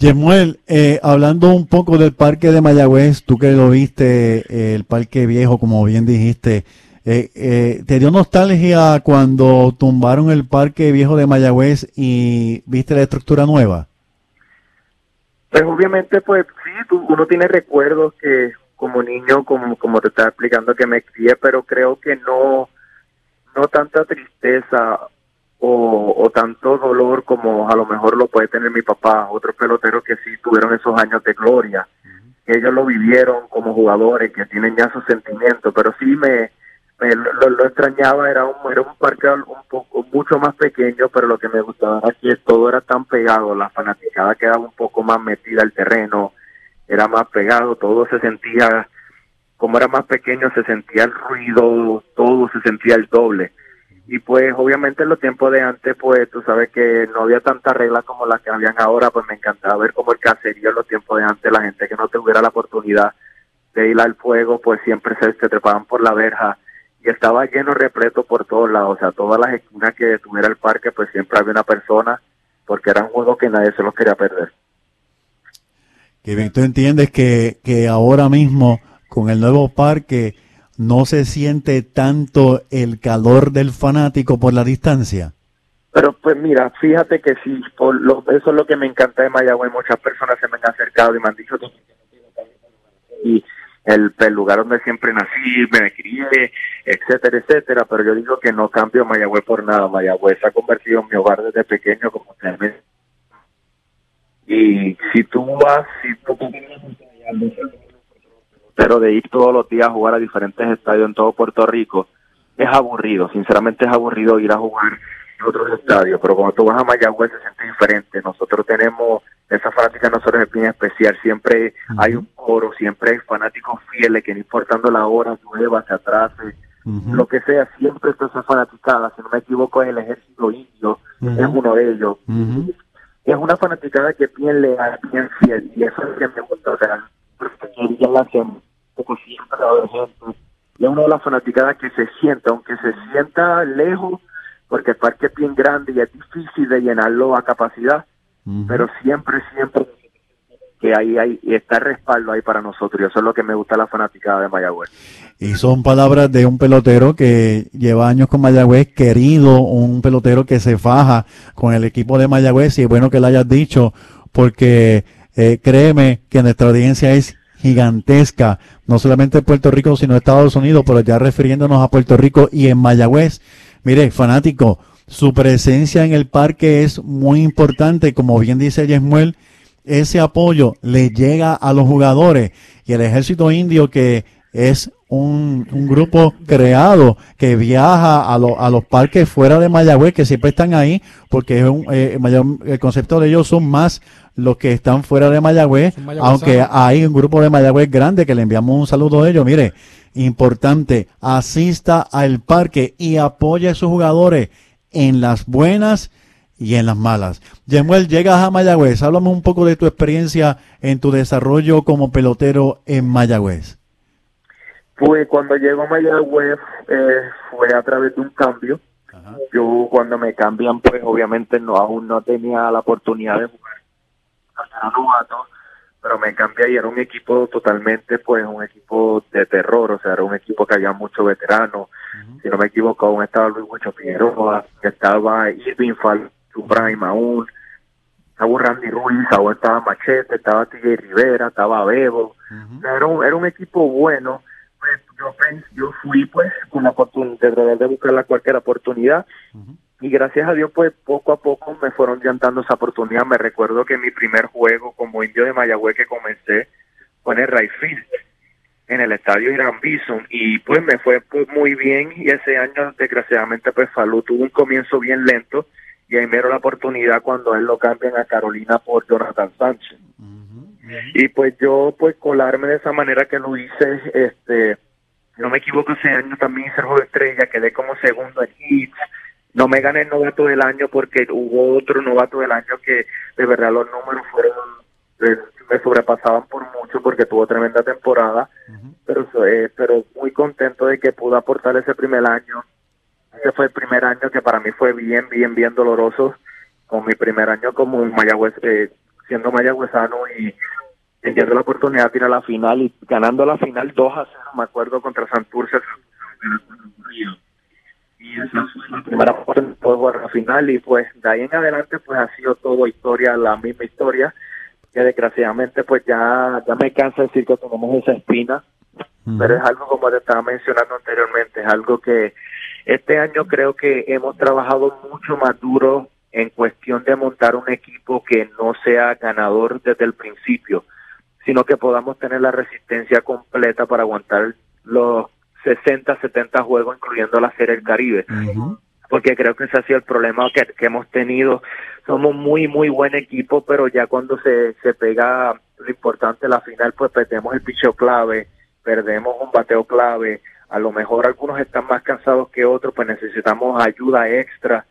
B: Yemuel, eh, hablando un poco del parque de Mayagüez, tú que lo viste, eh, el parque viejo, como bien dijiste, eh, ¿Te dio nostalgia cuando tumbaron el parque viejo de Mayagüez y viste la estructura nueva?
K: Pues obviamente, pues sí, tú, uno tiene recuerdos que como niño, como, como te estaba explicando que me crié, pero creo que no, no tanta tristeza o, o tanto dolor como a lo mejor lo puede tener mi papá, otros peloteros que sí tuvieron esos años de gloria, que ellos lo vivieron como jugadores, que tienen ya sus sentimientos, pero sí me, me lo, lo, extrañaba, era un, era un parque un poco mucho más pequeño, pero lo que me gustaba era que todo era tan pegado, la fanaticada quedaba un poco más metida al terreno, era más pegado, todo se sentía, como era más pequeño, se sentía el ruido, todo se sentía el doble. Y pues obviamente en los tiempos de antes, pues tú sabes que no había tanta regla como las que habían ahora, pues me encantaba ver como el caserío en los tiempos de antes, la gente que no tuviera la oportunidad de ir al fuego, pues siempre se, se trepaban por la verja y estaba lleno repleto por todos lados, o sea, todas las esquinas que tuviera el parque, pues siempre había una persona, porque era un juego que nadie se los quería perder.
B: Que bien, tú entiendes que, que ahora mismo con el nuevo parque no se siente tanto el calor del fanático por la distancia.
K: Pero pues mira, fíjate que sí, por lo, eso es lo que me encanta de Mayagüez, muchas personas se me han acercado y me han dicho que y el, lugar donde siempre nací, me crié, etcétera, etcétera, pero yo digo que no cambio Mayagüez por nada, Mayagüez se ha convertido en mi hogar desde pequeño como ustedes y si tú vas, si tú pero de ir todos los días a jugar a diferentes estadios en todo Puerto Rico, es aburrido, sinceramente es aburrido ir a jugar en otros estadios, pero cuando tú vas a Mayagüez se siente diferente, nosotros tenemos esa fanática nosotros es bien especial. Siempre uh -huh. hay un coro, siempre hay fanáticos fieles que no importando la hora, llueva, se atrase, uh -huh. lo que sea, siempre está esa fanaticada. Si no me equivoco, es el ejército indio, uh -huh. es uno de ellos. Es una fanaticada que es bien leal, bien fiel, y eso es lo que me gusta. O sea, ya la hace un poco siempre, y es una de las fanaticadas que se sienta, aunque se sienta lejos, porque el parque es bien grande y es difícil de llenarlo a capacidad Uh -huh. pero siempre, siempre que ahí hay, está el respaldo ahí para nosotros y eso es lo que me gusta la fanaticada de Mayagüez.
B: Y son palabras de un pelotero que lleva años con Mayagüez, querido, un pelotero que se faja con el equipo de Mayagüez y es bueno que lo hayas dicho porque eh, créeme que nuestra audiencia es gigantesca, no solamente en Puerto Rico, sino Estados Unidos, pero ya refiriéndonos a Puerto Rico y en Mayagüez. Mire, fanático, su presencia en el parque es muy importante, como bien dice Yesmuel, ese apoyo le llega a los jugadores y el ejército indio que es un, un grupo creado que viaja a, lo, a, los parques fuera de Mayagüez, que siempre están ahí, porque es un, eh, el concepto de ellos son más los que están fuera de Mayagüez, aunque hay un grupo de Mayagüez grande que le enviamos un saludo a ellos. Mire, importante, asista al parque y apoye a sus jugadores en las buenas y en las malas. Yemuel, llegas a Mayagüez. Háblame un poco de tu experiencia en tu desarrollo como pelotero en Mayagüez.
K: Pues cuando llego a Mayagüez eh, fue a través de un cambio. Ajá. Yo cuando me cambian, pues obviamente no aún no tenía la oportunidad de jugar. Era novato, pero me cambié y era un equipo totalmente, pues, un equipo de terror, o sea, era un equipo que había muchos veteranos. Si no me equivoco, aún estaba Luis Huicho Figueroa, estaba Irving Fall, su prime aún, estaba Randy Ruiz, aún estaba Machete, estaba TJ Rivera, estaba Bebo. era, un, era un equipo bueno. Pues, yo, yo fui, pues, con la oportunidad de buscar cualquier oportunidad. Y gracias a Dios, pues poco a poco me fueron ya dando esa oportunidad. Me recuerdo que mi primer juego como indio de Mayagüez que comencé fue en el right field, en el estadio Irán Bison. Y pues me fue pues, muy bien. Y ese año, desgraciadamente, pues Falú tuvo un comienzo bien lento. Y ahí me dieron la oportunidad cuando él lo cambian a Carolina por Jonathan Sánchez. Y pues yo, pues colarme de esa manera que lo hice, este, no me equivoco, ese año también hice el juego de estrella, quedé como segundo en hits. No me gané el novato del año porque hubo otro novato del año que de verdad los números fueron, eh, me sobrepasaban por mucho porque tuvo tremenda temporada. Pero, eh, pero muy contento de que pude aportar ese primer año. Ese fue el primer año que para mí fue bien, bien, bien doloroso. Con mi primer año como Mayagüez, eh, siendo mayagüezano y teniendo la oportunidad de ir a la final y ganando la final 2 a 0, me acuerdo, contra Santurce. Y esa fue la primera la final y pues de ahí en adelante pues ha sido todo historia, la misma historia, que desgraciadamente pues ya, ya me cansa decir que tenemos esa espina, pero es algo como te estaba mencionando anteriormente, es algo que este año creo que hemos trabajado mucho más duro en cuestión de montar un equipo que no sea ganador desde el principio, sino que podamos tener la resistencia completa para aguantar los 60, 70 juegos, incluyendo la Serie del Caribe. Porque creo que ese ha sido el problema que, que hemos tenido. Somos muy, muy buen equipo, pero ya cuando se, se pega lo importante, la final, pues perdemos el picheo clave, perdemos un bateo clave. A lo mejor algunos están más cansados que otros, pues necesitamos ayuda extra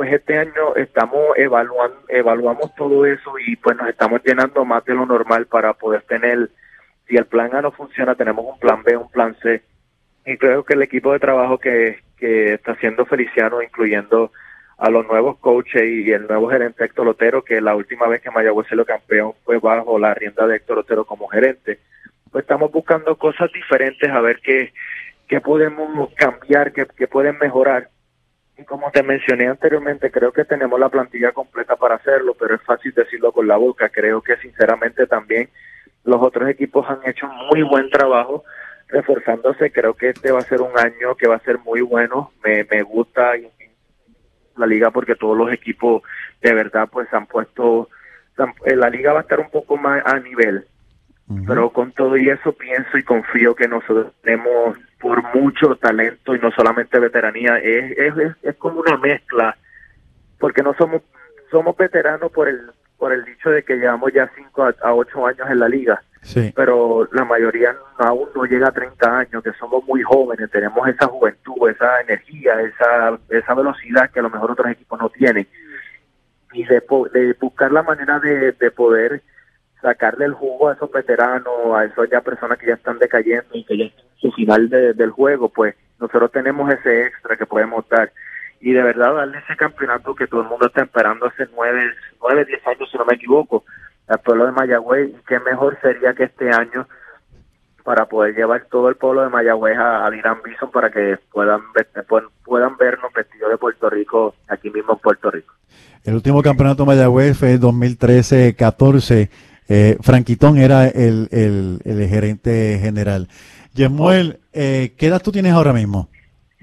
K: pues este año estamos evaluando, evaluamos todo eso y pues nos estamos llenando más de lo normal para poder tener, si el plan A no funciona, tenemos un plan B, un plan C. Y creo que el equipo de trabajo que, que está haciendo Feliciano, incluyendo a los nuevos coaches y el nuevo gerente Héctor Lotero, que la última vez que Mayagüez se lo campeón fue bajo la rienda de Héctor Lotero como gerente, pues estamos buscando cosas diferentes a ver qué, qué podemos cambiar, qué, qué pueden mejorar y como te mencioné anteriormente, creo que tenemos la plantilla completa para hacerlo, pero es fácil decirlo con la boca. Creo que sinceramente también los otros equipos han hecho muy buen trabajo reforzándose. Creo que este va a ser un año que va a ser muy bueno. Me, me gusta la liga porque todos los equipos de verdad pues han puesto... La liga va a estar un poco más a nivel. Pero con todo y eso pienso y confío que nosotros tenemos por mucho talento y no solamente veteranía, es, es, es, como una mezcla, porque no somos somos veteranos por el por el dicho de que llevamos ya 5 a, a 8 años en la liga,
B: Sí.
K: pero la mayoría aún no llega a 30 años, que somos muy jóvenes, tenemos esa juventud, esa energía, esa, esa velocidad que a lo mejor otros equipos no tienen. Y de, buscar la manera de, de poder sacarle el jugo a esos veteranos, a esas personas que ya están decayendo y que ya están en su final de- del juego, pues nosotros tenemos ese extra que podemos dar. Y de verdad darle ese campeonato que todo el mundo está esperando hace nueve, nueve, diez años, si no me equivoco, al pueblo de Mayagüez. Y qué mejor sería que este año para poder llevar todo el pueblo de Mayagüez a, a Irán Bison para que puedan, ver- puedan, vernos vestidos de Puerto Rico aquí mismo en Puerto Rico.
B: El último campeonato Mayagüez fue el 2013-14. Eh, Franquitón era el, el, el gerente general. Yemuel, eh, ¿qué edad tú tienes ahora mismo?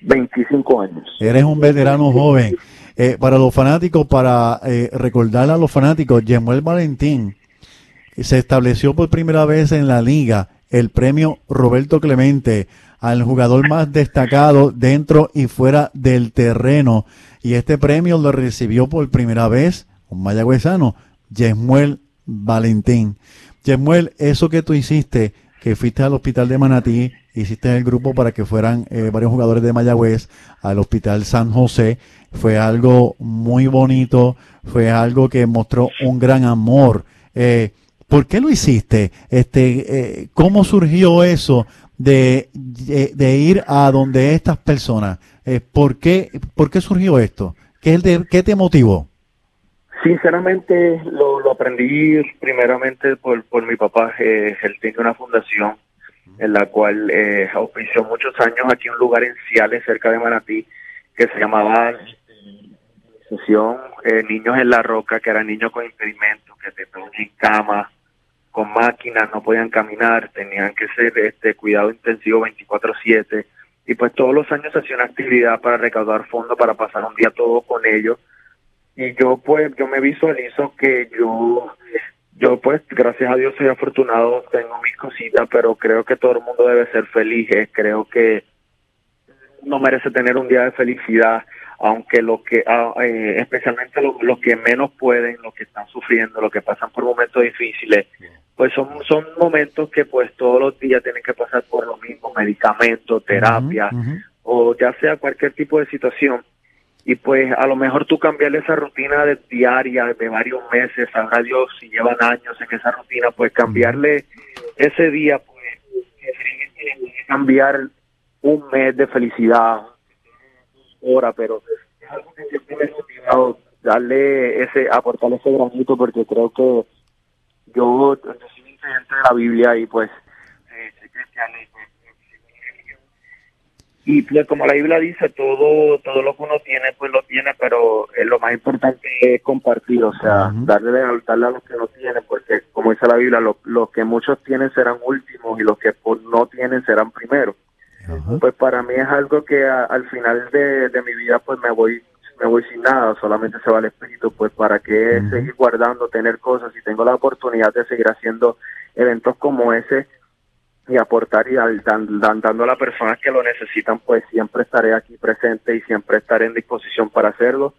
K: 25 años.
B: Eres un veterano joven. Eh, para los fanáticos, para eh, recordarle a los fanáticos, Yemuel Valentín se estableció por primera vez en la liga el premio Roberto Clemente al jugador más destacado dentro y fuera del terreno. Y este premio lo recibió por primera vez un mayagüezano, Yemuel Valentín. Yemuel, eso que tú hiciste, que fuiste al hospital de Manatí, hiciste el grupo para que fueran eh, varios jugadores de Mayagüez al hospital San José, fue algo muy bonito, fue algo que mostró un gran amor. Eh, ¿Por qué lo hiciste? Este, eh, ¿Cómo surgió eso de, ir a donde estas personas? Eh, ¿por, qué, ¿Por qué surgió esto? ¿Qué, es de- ¿Qué te motivó?
K: Sinceramente, lo, lo aprendí primeramente por, por mi papá. Eh, él tiene una fundación en la cual eh, auspició muchos años aquí un lugar en Ciales, cerca de Manatí, que se llamaba eh, Niños en la Roca, que eran niños con impedimentos, que te ponían en cama, con máquinas, no podían caminar, tenían que ser este cuidado intensivo 24/7 y pues todos los años hacía una actividad para recaudar fondos para pasar un día todo con ellos. Y yo pues yo me visualizo que yo yo pues gracias a Dios soy afortunado tengo mis cositas pero creo que todo el mundo debe ser feliz. Eh, creo que no merece tener un día de felicidad aunque lo que ah, eh, especialmente los lo que menos pueden los que están sufriendo los que pasan por momentos difíciles pues son son momentos que pues todos los días tienen que pasar por lo mismo medicamentos terapia o ya sea cualquier tipo de situación. Y pues a lo mejor tú cambiarle esa rutina de diaria de varios meses, sabrá Dios si llevan años en esa rutina, pues cambiarle ese día, pues cambiar un mes de felicidad, hora, pero es algo que siempre me motivado darle ese, aportarle ese granito porque creo que yo, yo soy un creyente de la Biblia y pues eh, soy cristiano y pues, y pues como la Biblia dice todo todo lo que uno tiene pues lo tiene pero eh, lo más importante es compartir o sea darle darle a los que no tienen porque como dice la Biblia lo- los que muchos tienen serán últimos y los que pues, no tienen serán primeros. Pues para mí es algo que a- al final de, de mi vida pues me voy me voy sin nada solamente se va el espíritu pues para qué seguir guardando tener cosas si tengo la oportunidad de seguir haciendo eventos como ese y aportar y dan- dan- dando a las personas que lo necesitan, pues siempre estaré aquí presente y siempre estaré en disposición para hacerlo.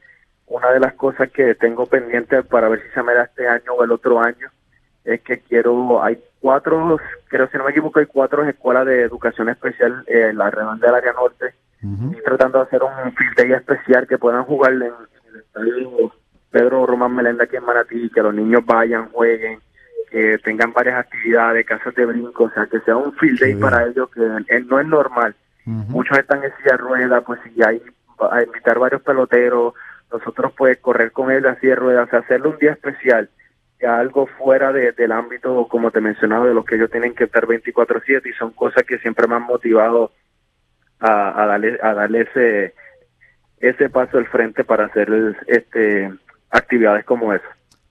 K: Una de las cosas que tengo pendiente para ver si se me da este año o el otro año es que quiero, hay cuatro, creo si no me equivoco, hay cuatro escuelas de educación especial en la redonda del área norte. Estoy tratando de hacer un field day especial que puedan jugar en, el estadio Pedro Román Melenda aquí en Manatí, que los niños vayan, jueguen, que tengan varias actividades, casas de brinco, o sea, que sea un field day para ellos que no es normal. Muchos están en silla de ruedas, pues si hay a invitar varios peloteros, nosotros pues correr con él así de ruedas, o sea, hacerle un día especial, ya algo fuera de- del ámbito, como te mencionaba, de los que ellos tienen que estar 24/7 y son cosas que siempre me han motivado a, darle a darle ese ese paso al frente para hacer este actividades como esa.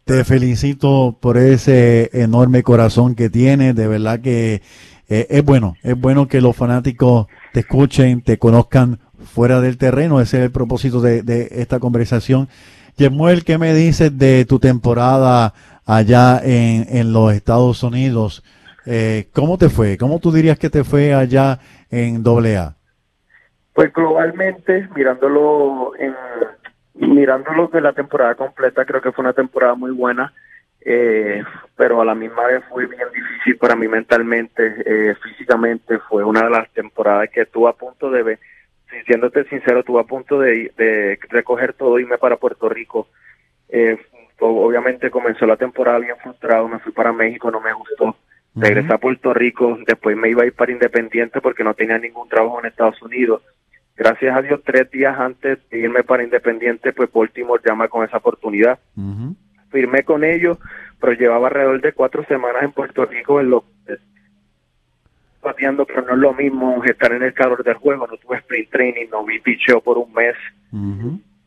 B: Te felicito por ese enorme corazón que tienes. De verdad que eh, es bueno, es bueno que los fanáticos te escuchen, te conozcan fuera del terreno. Ese es el propósito de, de esta conversación. Yemuel, ¿qué me dices de tu temporada allá en, en los Estados Unidos? Eh, ¿Cómo te fue? ¿Cómo tú dirías que te fue allá en AA?
K: Pues globalmente, mirándolo en mirándolo de la temporada completa, creo que fue una temporada muy buena, eh, pero a la misma vez fue bien difícil para mí mentalmente, eh, físicamente, fue una de las temporadas que estuve a punto de ver, si- siéndote sincero, estuve a punto de, de recoger todo y irme para Puerto Rico. Eh, obviamente comenzó la temporada bien frustrado, me fui para México, no me gustó. Regresé a Puerto Rico, después me iba a ir para Independiente porque no tenía ningún trabajo en Estados Unidos. Gracias a Dios, tres días antes de irme para Independiente, pues Baltimore llama con esa oportunidad. Firmé con ellos, pero llevaba alrededor de cuatro semanas en Puerto Rico en lo pateando, pero no es lo mismo estar en el calor del juego. No tuve sprint training, no vi picheo por un mes.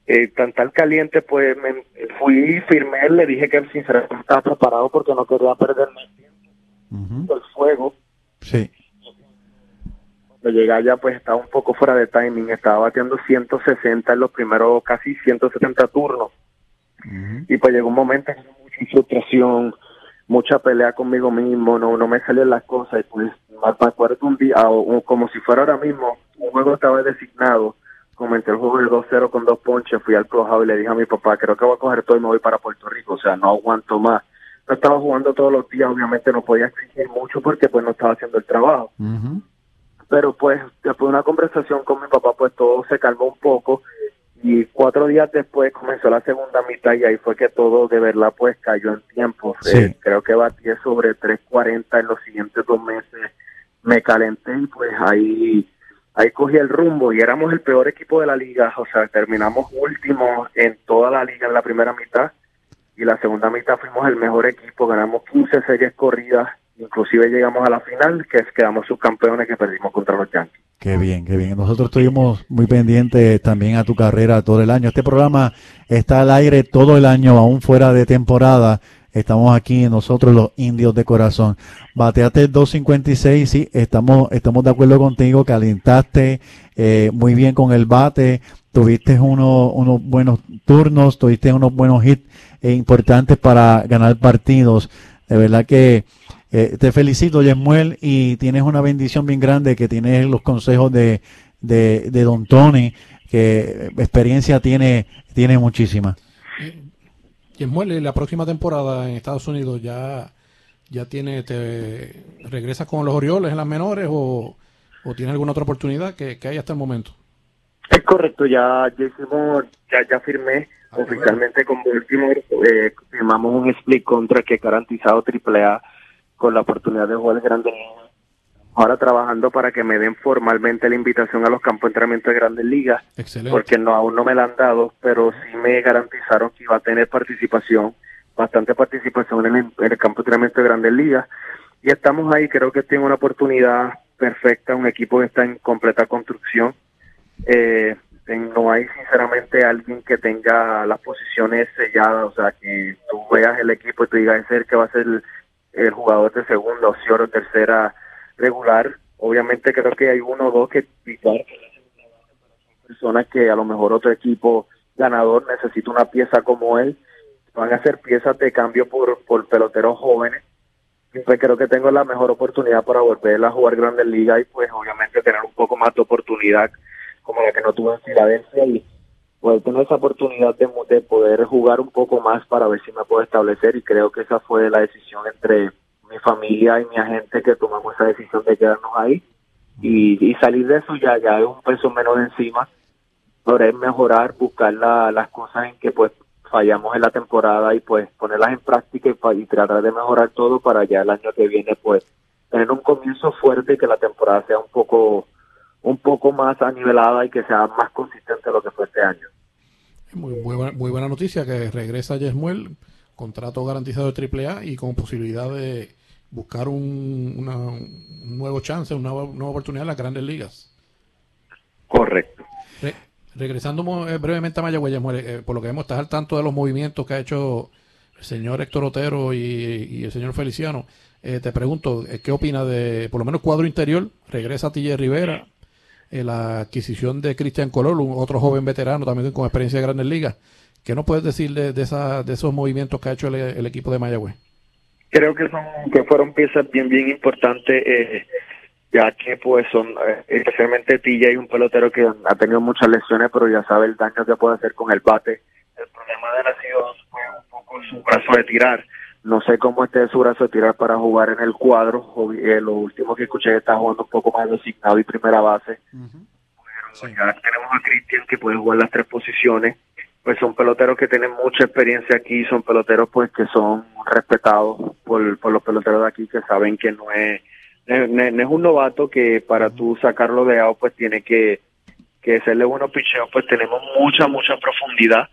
K: Eh, tan tal caliente, pues me fui, firmé, le dije que sinceramente estaba preparado porque no quería perder más tiempo. El fuego.
B: Sí.
K: Cuando llegué allá, pues estaba un poco fuera de timing. Estaba bateando 160 en los primeros casi 170 turnos. Y pues llegó un momento que mucha frustración, mucha pelea conmigo mismo, no no me salían las cosas. Y pues me acuerdo un día, como si fuera ahora mismo, un juego estaba designado. Comencé el juego de 2-0 con dos ponches, fui al clubhouse y le dije a mi papá, creo que voy a coger todo y me voy para Puerto Rico, o sea, no aguanto más. No estaba jugando todos los días, obviamente no podía exigir mucho porque pues no estaba haciendo el trabajo pero pues después de una conversación con mi papá pues todo se calmó un poco. Y cuatro días después comenzó la segunda mitad y ahí fue que todo de verdad pues cayó en tiempo.
B: Sí.
K: Eh, creo que batí sobre 3.40 en los siguientes dos meses. Me calenté y pues ahí ahí cogí el rumbo. Y éramos el peor equipo de la liga. O sea terminamos último en toda la liga en la primera mitad. Y la segunda mitad fuimos el mejor equipo, ganamos 15 series corridas, inclusive llegamos a la final, que es quedamos subcampeones que perdimos contra los Yankees.
B: Qué bien, qué bien. Nosotros estuvimos muy pendientes también a tu carrera todo el año. Este programa está al aire todo el año, aún fuera de temporada. Estamos aquí nosotros los indios de corazón. Bateaste 256, sí, estamos, estamos de acuerdo contigo, calentaste eh, muy bien con el bate, tuviste uno, unos buenos turnos, tuviste unos buenos hits importantes para ganar partidos. De verdad que eh, te felicito, Yemuel, y tienes una bendición bien grande que tienes los consejos de, de, de Don Tony, que experiencia tiene, tiene muchísima.
C: Yemuel, la próxima temporada en Estados Unidos ya, ya tiene, te regresas con los Orioles en las menores o, o tienes alguna otra oportunidad que, que hay hasta el momento.
K: Es correcto, ya, ya hicimos, ya, ya firmé oficialmente con Baltimore, eh, firmamos un split contra que garantizado AAA con la oportunidad de jugar el Grande Liga. Ahora trabajando para que me den formalmente la invitación a los campos de entrenamiento de Grandes Ligas,
C: Excelente.
K: porque no aún no me la han dado, pero sí me garantizaron que iba a tener participación, bastante participación en el, en el campo de entrenamiento de Grandes Ligas. Y estamos ahí, creo que tengo una oportunidad perfecta, un equipo que está en completa construcción. Eh, no hay sinceramente alguien que tenga las posiciones selladas, o sea, que tú veas el equipo y tú digas, ese es el que va a ser el, jugador de segunda opción o tercera regular. Obviamente creo que hay uno o dos que personas que a lo mejor otro equipo ganador necesita una pieza como él. Van a ser piezas de cambio por, por peloteros jóvenes. Pues creo que tengo la mejor oportunidad para volver a jugar Grandes Ligas y pues obviamente tener un poco más de oportunidad como la que no tuve en Filadelfia y poder tener esa oportunidad de, de poder jugar un poco más para ver si me puedo establecer y creo que esa fue la decisión entre mi familia y mi agente que tomamos esa decisión de quedarnos ahí. Y, y salir de eso ya ya es un peso menos encima. Poder mejorar buscar la- las cosas en que pues fallamos en la temporada y pues ponerlas en práctica y, y tratar de mejorar todo para ya el año que viene pues tener un comienzo fuerte y que la temporada sea un poco un poco más anivelada y que sea más consistente de lo que fue este año.
C: Muy, muy buena, muy buena noticia que regresa Yesmuel, contrato garantizado de AAA y con posibilidad de buscar un, una- un nuevo chance, una nueva, oportunidad en las grandes ligas.
K: Correcto.
C: Re- regresando eh, brevemente a Mayagüez, Yesmuel, eh, por lo que vemos, estás al tanto de los movimientos que ha hecho el señor Héctor Otero y, y el señor Feliciano. Eh, te pregunto, ¿qué opinas de, por lo menos, cuadro interior? Regresa TJ Rivera, eh, la adquisición de Cristian Color, un- otro joven veterano también con experiencia de grandes ligas. ¿Qué nos puedes decir de, esa, de esos movimientos que ha hecho el, equipo de Mayagüez?
K: Creo que son que fueron piezas bien bien importantes eh, ya que pues son eh, especialmente TJ un pelotero que ha tenido muchas lesiones pero ya sabe el daño que puede hacer con el bate. El problema de sido fue un poco su brazo de tirar. No sé cómo esté su brazo de tirar para jugar en el cuadro. Eh, lo último que escuché está jugando un poco más designado y primera base. Pero ya tenemos a Cristian que puede jugar las tres posiciones. Pues son peloteros que tienen mucha experiencia aquí, son peloteros pues que son respetados por, por los peloteros de aquí que saben que no es, no, no- no es un novato que para tú sacarlo de out pues tiene que, que hacerle buenos picheos, pues tenemos mucha, mucha profundidad.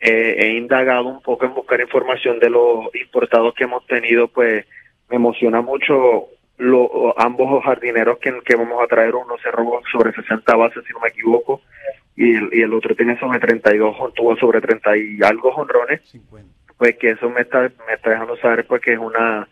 K: Eh, he indagado un poco en buscar información de los importados que hemos tenido, pues me emociona mucho lo, ambos jardineros que, que vamos a traer. Uno se robó sobre 60 bases, si no me equivoco, y el, y el otro tiene sobre 32, jon- tuvo sobre 30 y algo jonrones. Pues que eso me está, me está dejando saber pues que es una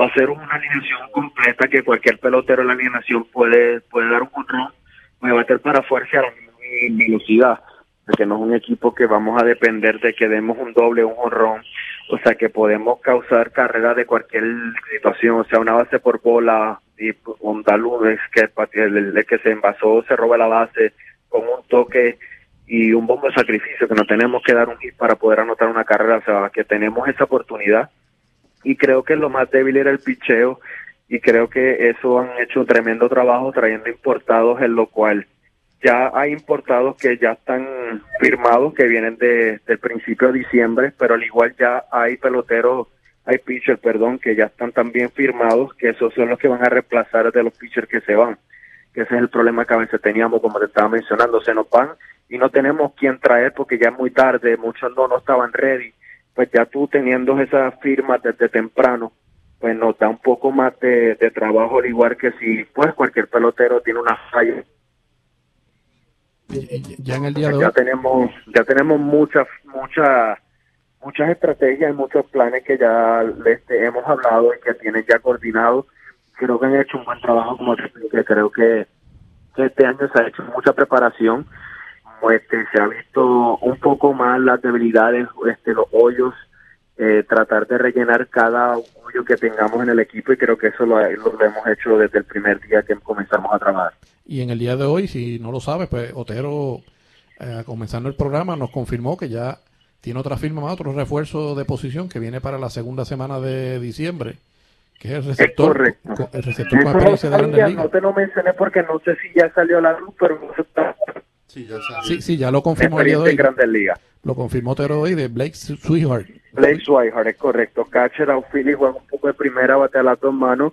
K: va a ser una alineación completa que cualquier pelotero en la alineación puede puede dar un jonrón, me va a bater para fuerza a la misma velocidad, porque no es un equipo que vamos a depender de que demos un doble, un jonrón, o sea que podemos causar carreras de cualquier situación, o sea, una base por bola y un talón es que el que se envasó se roba la base con un toque y un bombo de sacrificio que no tenemos que dar un hit para poder anotar una carrera, o sea, que tenemos esa oportunidad. Y creo que lo más débil era el picheo y creo que eso han hecho un tremendo trabajo trayendo importados en lo cual ya hay importados que ya están firmados que vienen de, del principio de diciembre pero al igual ya hay peloteros hay pitchers perdón que ya están también firmados que esos son los que van a reemplazar de los pitchers que se van que ese es el problema que a veces teníamos como te estaba mencionando se nos van y no tenemos quien traer porque ya es muy tarde muchos no no estaban ready pues ya tú teniendo esas firmas desde temprano, pues nos da un poco más de, de trabajo, al igual que si pues cualquier pelotero tiene una falla.
C: Ya en el día de
K: ya tenemos ya tenemos muchas muchas muchas estrategias y muchos planes que ya este, hemos hablado y que tienen ya coordinados creo que han hecho un buen trabajo como te expliqué. creo que, que este año se ha hecho mucha preparación este se ha visto un poco más las debilidades este los hoyos eh, tratar de rellenar cada hoyo que tengamos en el equipo y creo que eso lo, lo hemos hecho desde el primer día que comenzamos a trabajar
C: y en el día de hoy, si no lo sabes, pues Otero, eh, comenzando el programa, nos confirmó que ya tiene otra firma más, otro refuerzo de posición que viene para la segunda semana de diciembre, que es el receptor,
K: correcto.
C: con- el receptor con
K: Eso
C: experiencia de
K: no,
C: Grandes Ligas.
K: no te lo mencioné porque no sé si ya salió a la luz, pero no se está
C: Sí, sí, ya lo confirmó el día de hoy.
K: en Grandes Ligas.
C: Lo confirmó Otero hoy de Blake Sweetheart.
K: Blake Swihart, es correcto. Catcher, outfield juega un poco de primera, bate a las dos manos.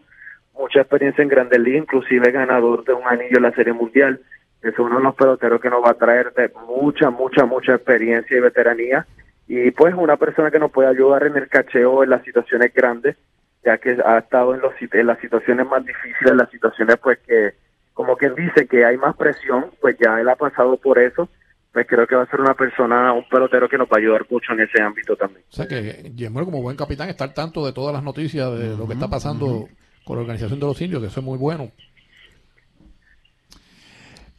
K: Mucha experiencia en Grandes Ligas, inclusive ganador de un anillo en la Serie Mundial. Es uno de los peloteros que nos va a traer de mucha, mucha, mucha experiencia y veteranía. Y pues una persona que nos puede ayudar en el cacheo en las situaciones grandes, ya que ha estado en, los, las situaciones más difíciles, en las situaciones pues que, como quien dice que hay más presión, pues ya él ha pasado por eso. Pues creo que va a ser una persona, un pelotero que nos va a ayudar mucho en ese ámbito también.
C: O sea que Yemuel, como buen capitán, está al tanto de todas las noticias de lo que está pasando con la organización de los indios, que eso es muy bueno.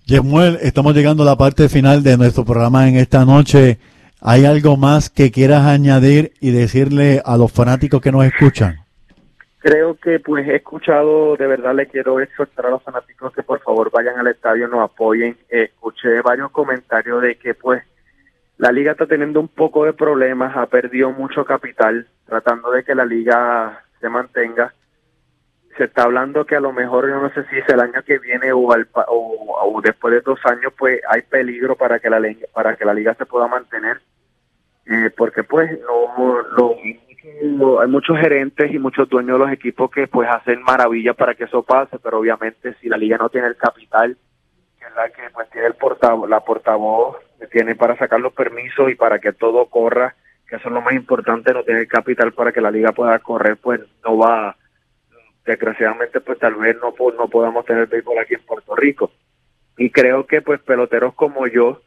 B: Yemuel, estamos llegando a la parte final de nuestro programa en esta noche. ¿Hay algo más que quieras añadir y decirle a los fanáticos que nos escuchan?
K: Creo que pues he escuchado, de verdad le quiero exhortar a los fanáticos que por favor vayan al estadio, nos apoyen. Escuché varios comentarios de que pues la liga está teniendo un poco de problemas, ha perdido mucho capital, tratando de que la liga se mantenga. Se está hablando que a lo mejor, yo no sé si es el año que viene o, al o, o después de dos años, pues hay peligro para que la, para que la liga se pueda mantener. Eh, porque pues no, hay muchos gerentes y muchos dueños de los equipos que pues hacen maravillas para que eso pase, pero obviamente si la liga no tiene el capital, que es la que pues tiene el portavoz, la portavoz que tiene para sacar los permisos y para que todo corra, que eso es lo más importante, no tiene el capital para que la liga pueda correr, pues no va, desgraciadamente pues tal vez no, no podamos tener béisbol aquí en Puerto Rico. Y creo que pues peloteros como yo,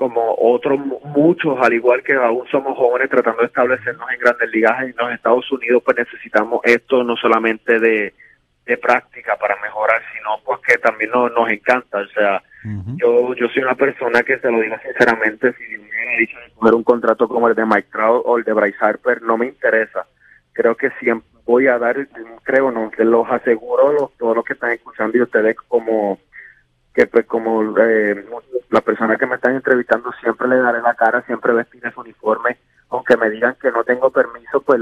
K: como otros mu- muchos, al igual que aún somos jóvenes tratando de establecernos en grandes ligas en los Estados Unidos, pues necesitamos esto no solamente de, de práctica para mejorar, sino pues que también nos, nos encanta. O sea, yo yo soy una persona que se lo digo sinceramente, si me hubiera dicho de coger un contrato como el de Mike Trout o el de Bryce Harper, no me interesa. Creo que siempre voy a dar, creo, no, que los aseguro los, todos los que están escuchando y ustedes como que pues como eh, la persona que me están entrevistando siempre le daré la cara, siempre vestiré su uniforme, aunque me digan que no tengo permiso, pues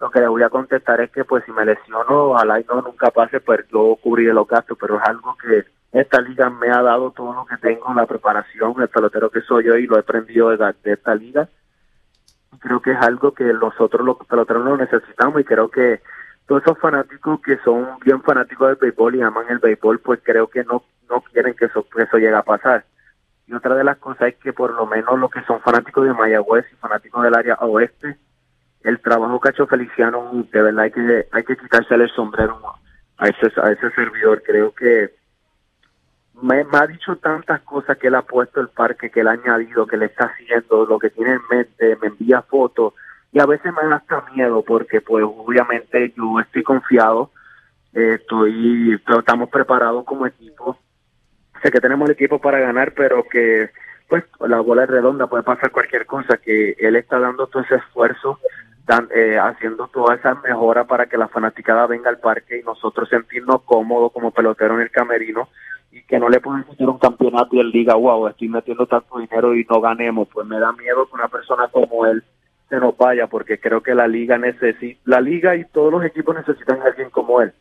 K: lo que le voy a contestar es que pues si me lesiono, ojalá y no nunca pase, pues yo cubriré los gastos, pero es algo que esta liga me ha dado todo lo que tengo, la preparación, el pelotero que soy yo y lo he aprendido de, de esta liga. Creo que es algo que nosotros los peloteros lo necesitamos y creo que todos esos fanáticos que son bien fanáticos del béisbol y aman el béisbol, pues creo que no, no quieren que eso, eso llegue a pasar. Y otra de las cosas es que por lo menos los que son fanáticos de Mayagüez y fanáticos del área oeste, el trabajo que ha hecho Feliciano, de verdad hay que, hay que quitársele el sombrero a ese, a ese servidor. Creo que me ha dicho tantas cosas que él ha puesto el parque, que él ha añadido, que le está haciendo, lo que tiene en mente, me envía fotos y a veces me da hasta miedo porque pues obviamente yo estoy confiado, eh, estoy, estamos preparados como equipo, sé que tenemos el equipo para ganar, pero que pues la bola es redonda, puede pasar cualquier cosa, que él está dando todo ese esfuerzo, eh, haciendo toda esa mejora para que la fanaticada venga al parque y nosotros sentirnos cómodos como pelotero en el camerino y que no le pueden meter un campeonato y él diga, wow, estoy metiendo tanto dinero y no ganemos, pues me da miedo que una persona como él se nos vaya, porque creo que la liga necesita, la liga y todos los equipos necesitan a alguien como él,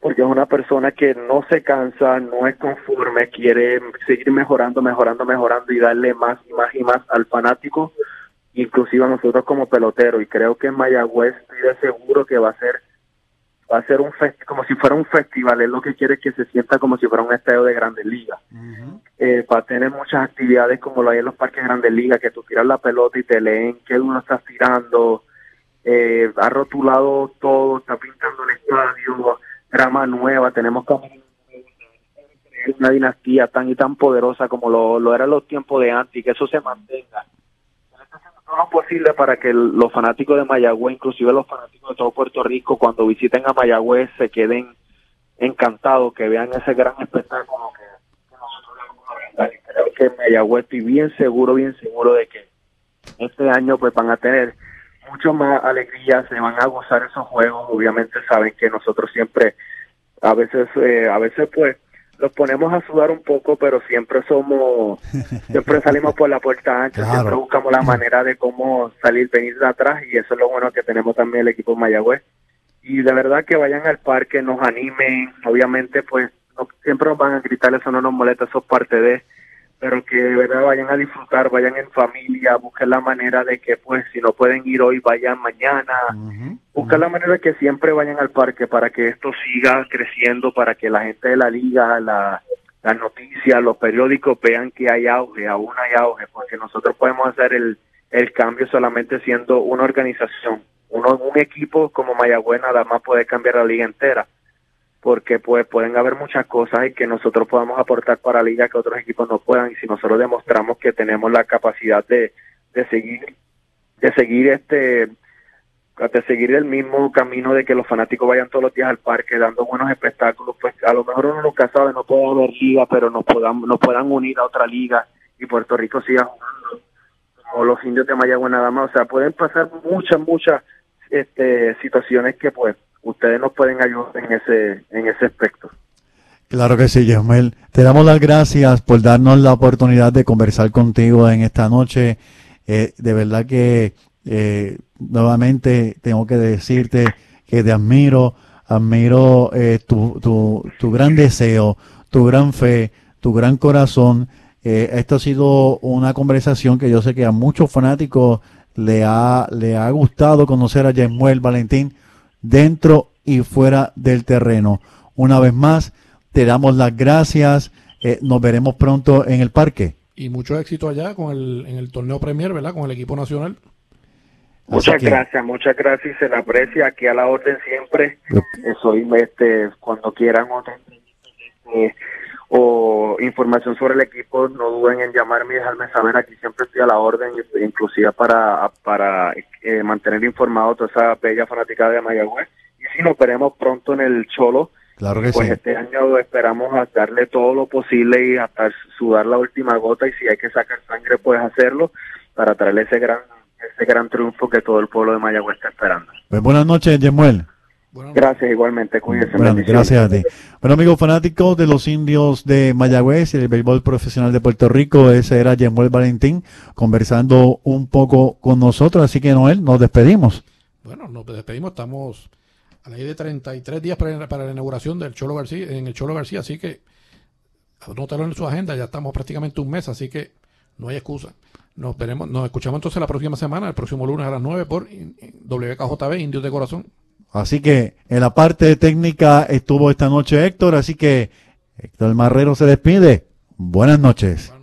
K: porque es una persona que no se cansa, no es conforme, quiere seguir mejorando, mejorando, mejorando y darle más y más y más al fanático, inclusive a nosotros como peloteros, y creo que Mayagüez estoy de seguro que va a ser va a ser un fest como si fuera un festival, es lo que quiere que se sienta como si fuera un estadio de Grandes Ligas. Eh, va a tener muchas actividades como lo hay en los parques de Grandes Ligas, que tú tiras la pelota y te leen qué uno estás tirando, eh, ha rotulado todo, está pintando el estadio, grama nueva, tenemos como una dinastía tan y tan poderosa como lo, lo era en los tiempos de antes y que eso se mantenga. Lo posible para que los fanáticos de Mayagüez, inclusive los fanáticos de todo Puerto Rico, cuando visiten a Mayagüez se queden encantados, que vean ese gran espectáculo que, que nosotros le vamos a brindar. Y que en Mayagüez estoy bien seguro, bien seguro de que este año pues van a tener mucho más alegría, se van a gozar esos juegos, obviamente saben que nosotros siempre, a veces, eh, a veces pues los ponemos a sudar un poco, pero siempre somos, [LAUGHS] siempre salimos por la puerta ancha,
B: Claro.
K: siempre buscamos la manera de cómo salir, venir de atrás y eso es lo bueno que tenemos también el equipo Mayagüez. Y de verdad que vayan al parque, nos animen, obviamente pues no, siempre nos van a gritar, eso no nos molesta, eso es parte de, pero que de verdad vayan a disfrutar, vayan en familia, busquen la manera de que pues si no pueden ir hoy, vayan mañana, buscar la manera de que siempre vayan al parque para que esto siga creciendo, para que la gente de la liga, la, las noticias, los periódicos vean que hay auge, aún hay auge, porque nosotros podemos hacer el, el cambio solamente siendo una organización, uno, un equipo como Mayagüez nada más puede cambiar la liga entera porque pues pueden haber muchas cosas y que nosotros podamos aportar para la liga que otros equipos no puedan y si nosotros demostramos que tenemos la capacidad de, de seguir de seguir este de seguir el mismo camino de que los fanáticos vayan todos los días al parque dando buenos espectáculos pues a lo mejor uno nunca sabe no puede haber liga pero nos puedan nos puedan unir a otra liga y Puerto Rico siga jugando como los indios de Mayagüez nada más. O sea pueden pasar muchas muchas este situaciones que pues ustedes nos pueden ayudar en ese en ese aspecto
B: Claro que sí, Yesmel. Te damos las gracias por darnos la oportunidad de conversar contigo en esta noche. Eh, de verdad que eh, nuevamente tengo que decirte que te admiro, admiro eh, tu, tu, tu gran deseo, tu gran fe, tu gran corazón. Eh, esto ha sido una conversación que yo sé que a muchos fanáticos le ha, le ha gustado conocer a Yemuel Valentín dentro y fuera del terreno. Una vez más, te damos las gracias. Eh, nos veremos pronto en el parque.
C: Y mucho éxito allá con el, en el torneo Premier, ¿verdad? Con el equipo nacional.
K: Muchas
B: que-
K: gracias, muchas gracias y se le aprecia aquí a la orden siempre. Soy este cuando quieran otra entrevista, eh, o información sobre el equipo, no duden en llamarme y dejarme saber. Aquí siempre estoy a la orden, inclusive para para eh, mantener informado a toda esa bella fanaticada de Mayagüez. Y si nos veremos pronto en el Cholo,
B: Claro que
K: pues
B: sí.
K: este año esperamos a darle todo lo posible y hasta sudar la última gota y si hay que sacar sangre pues hacerlo para traerle ese gran ese gran triunfo que todo el pueblo de Mayagüez está esperando.
B: Pues buenas noches, Yemuel.
K: Gracias igualmente, cuídense.
B: Bueno, gracias a ti. Bueno, amigos fanáticos de los indios de Mayagüez y el béisbol profesional de Puerto Rico, ese era Yemuel Valentín conversando un poco con nosotros. Así que, Noel, nos despedimos.
C: Bueno, nos despedimos. Estamos a la ley de 33 días para, para la inauguración del Cholo García, en el Cholo García, así que anótalo en su agenda. Ya estamos prácticamente un mes, así que no hay excusa. Nos veremos, nos escuchamos entonces la próxima semana, el próximo lunes a las 9 por WKJB, Indios de Corazón.
B: Así que en la parte técnica estuvo esta noche Héctor, así que Héctor Marrero se despide. Buenas noches.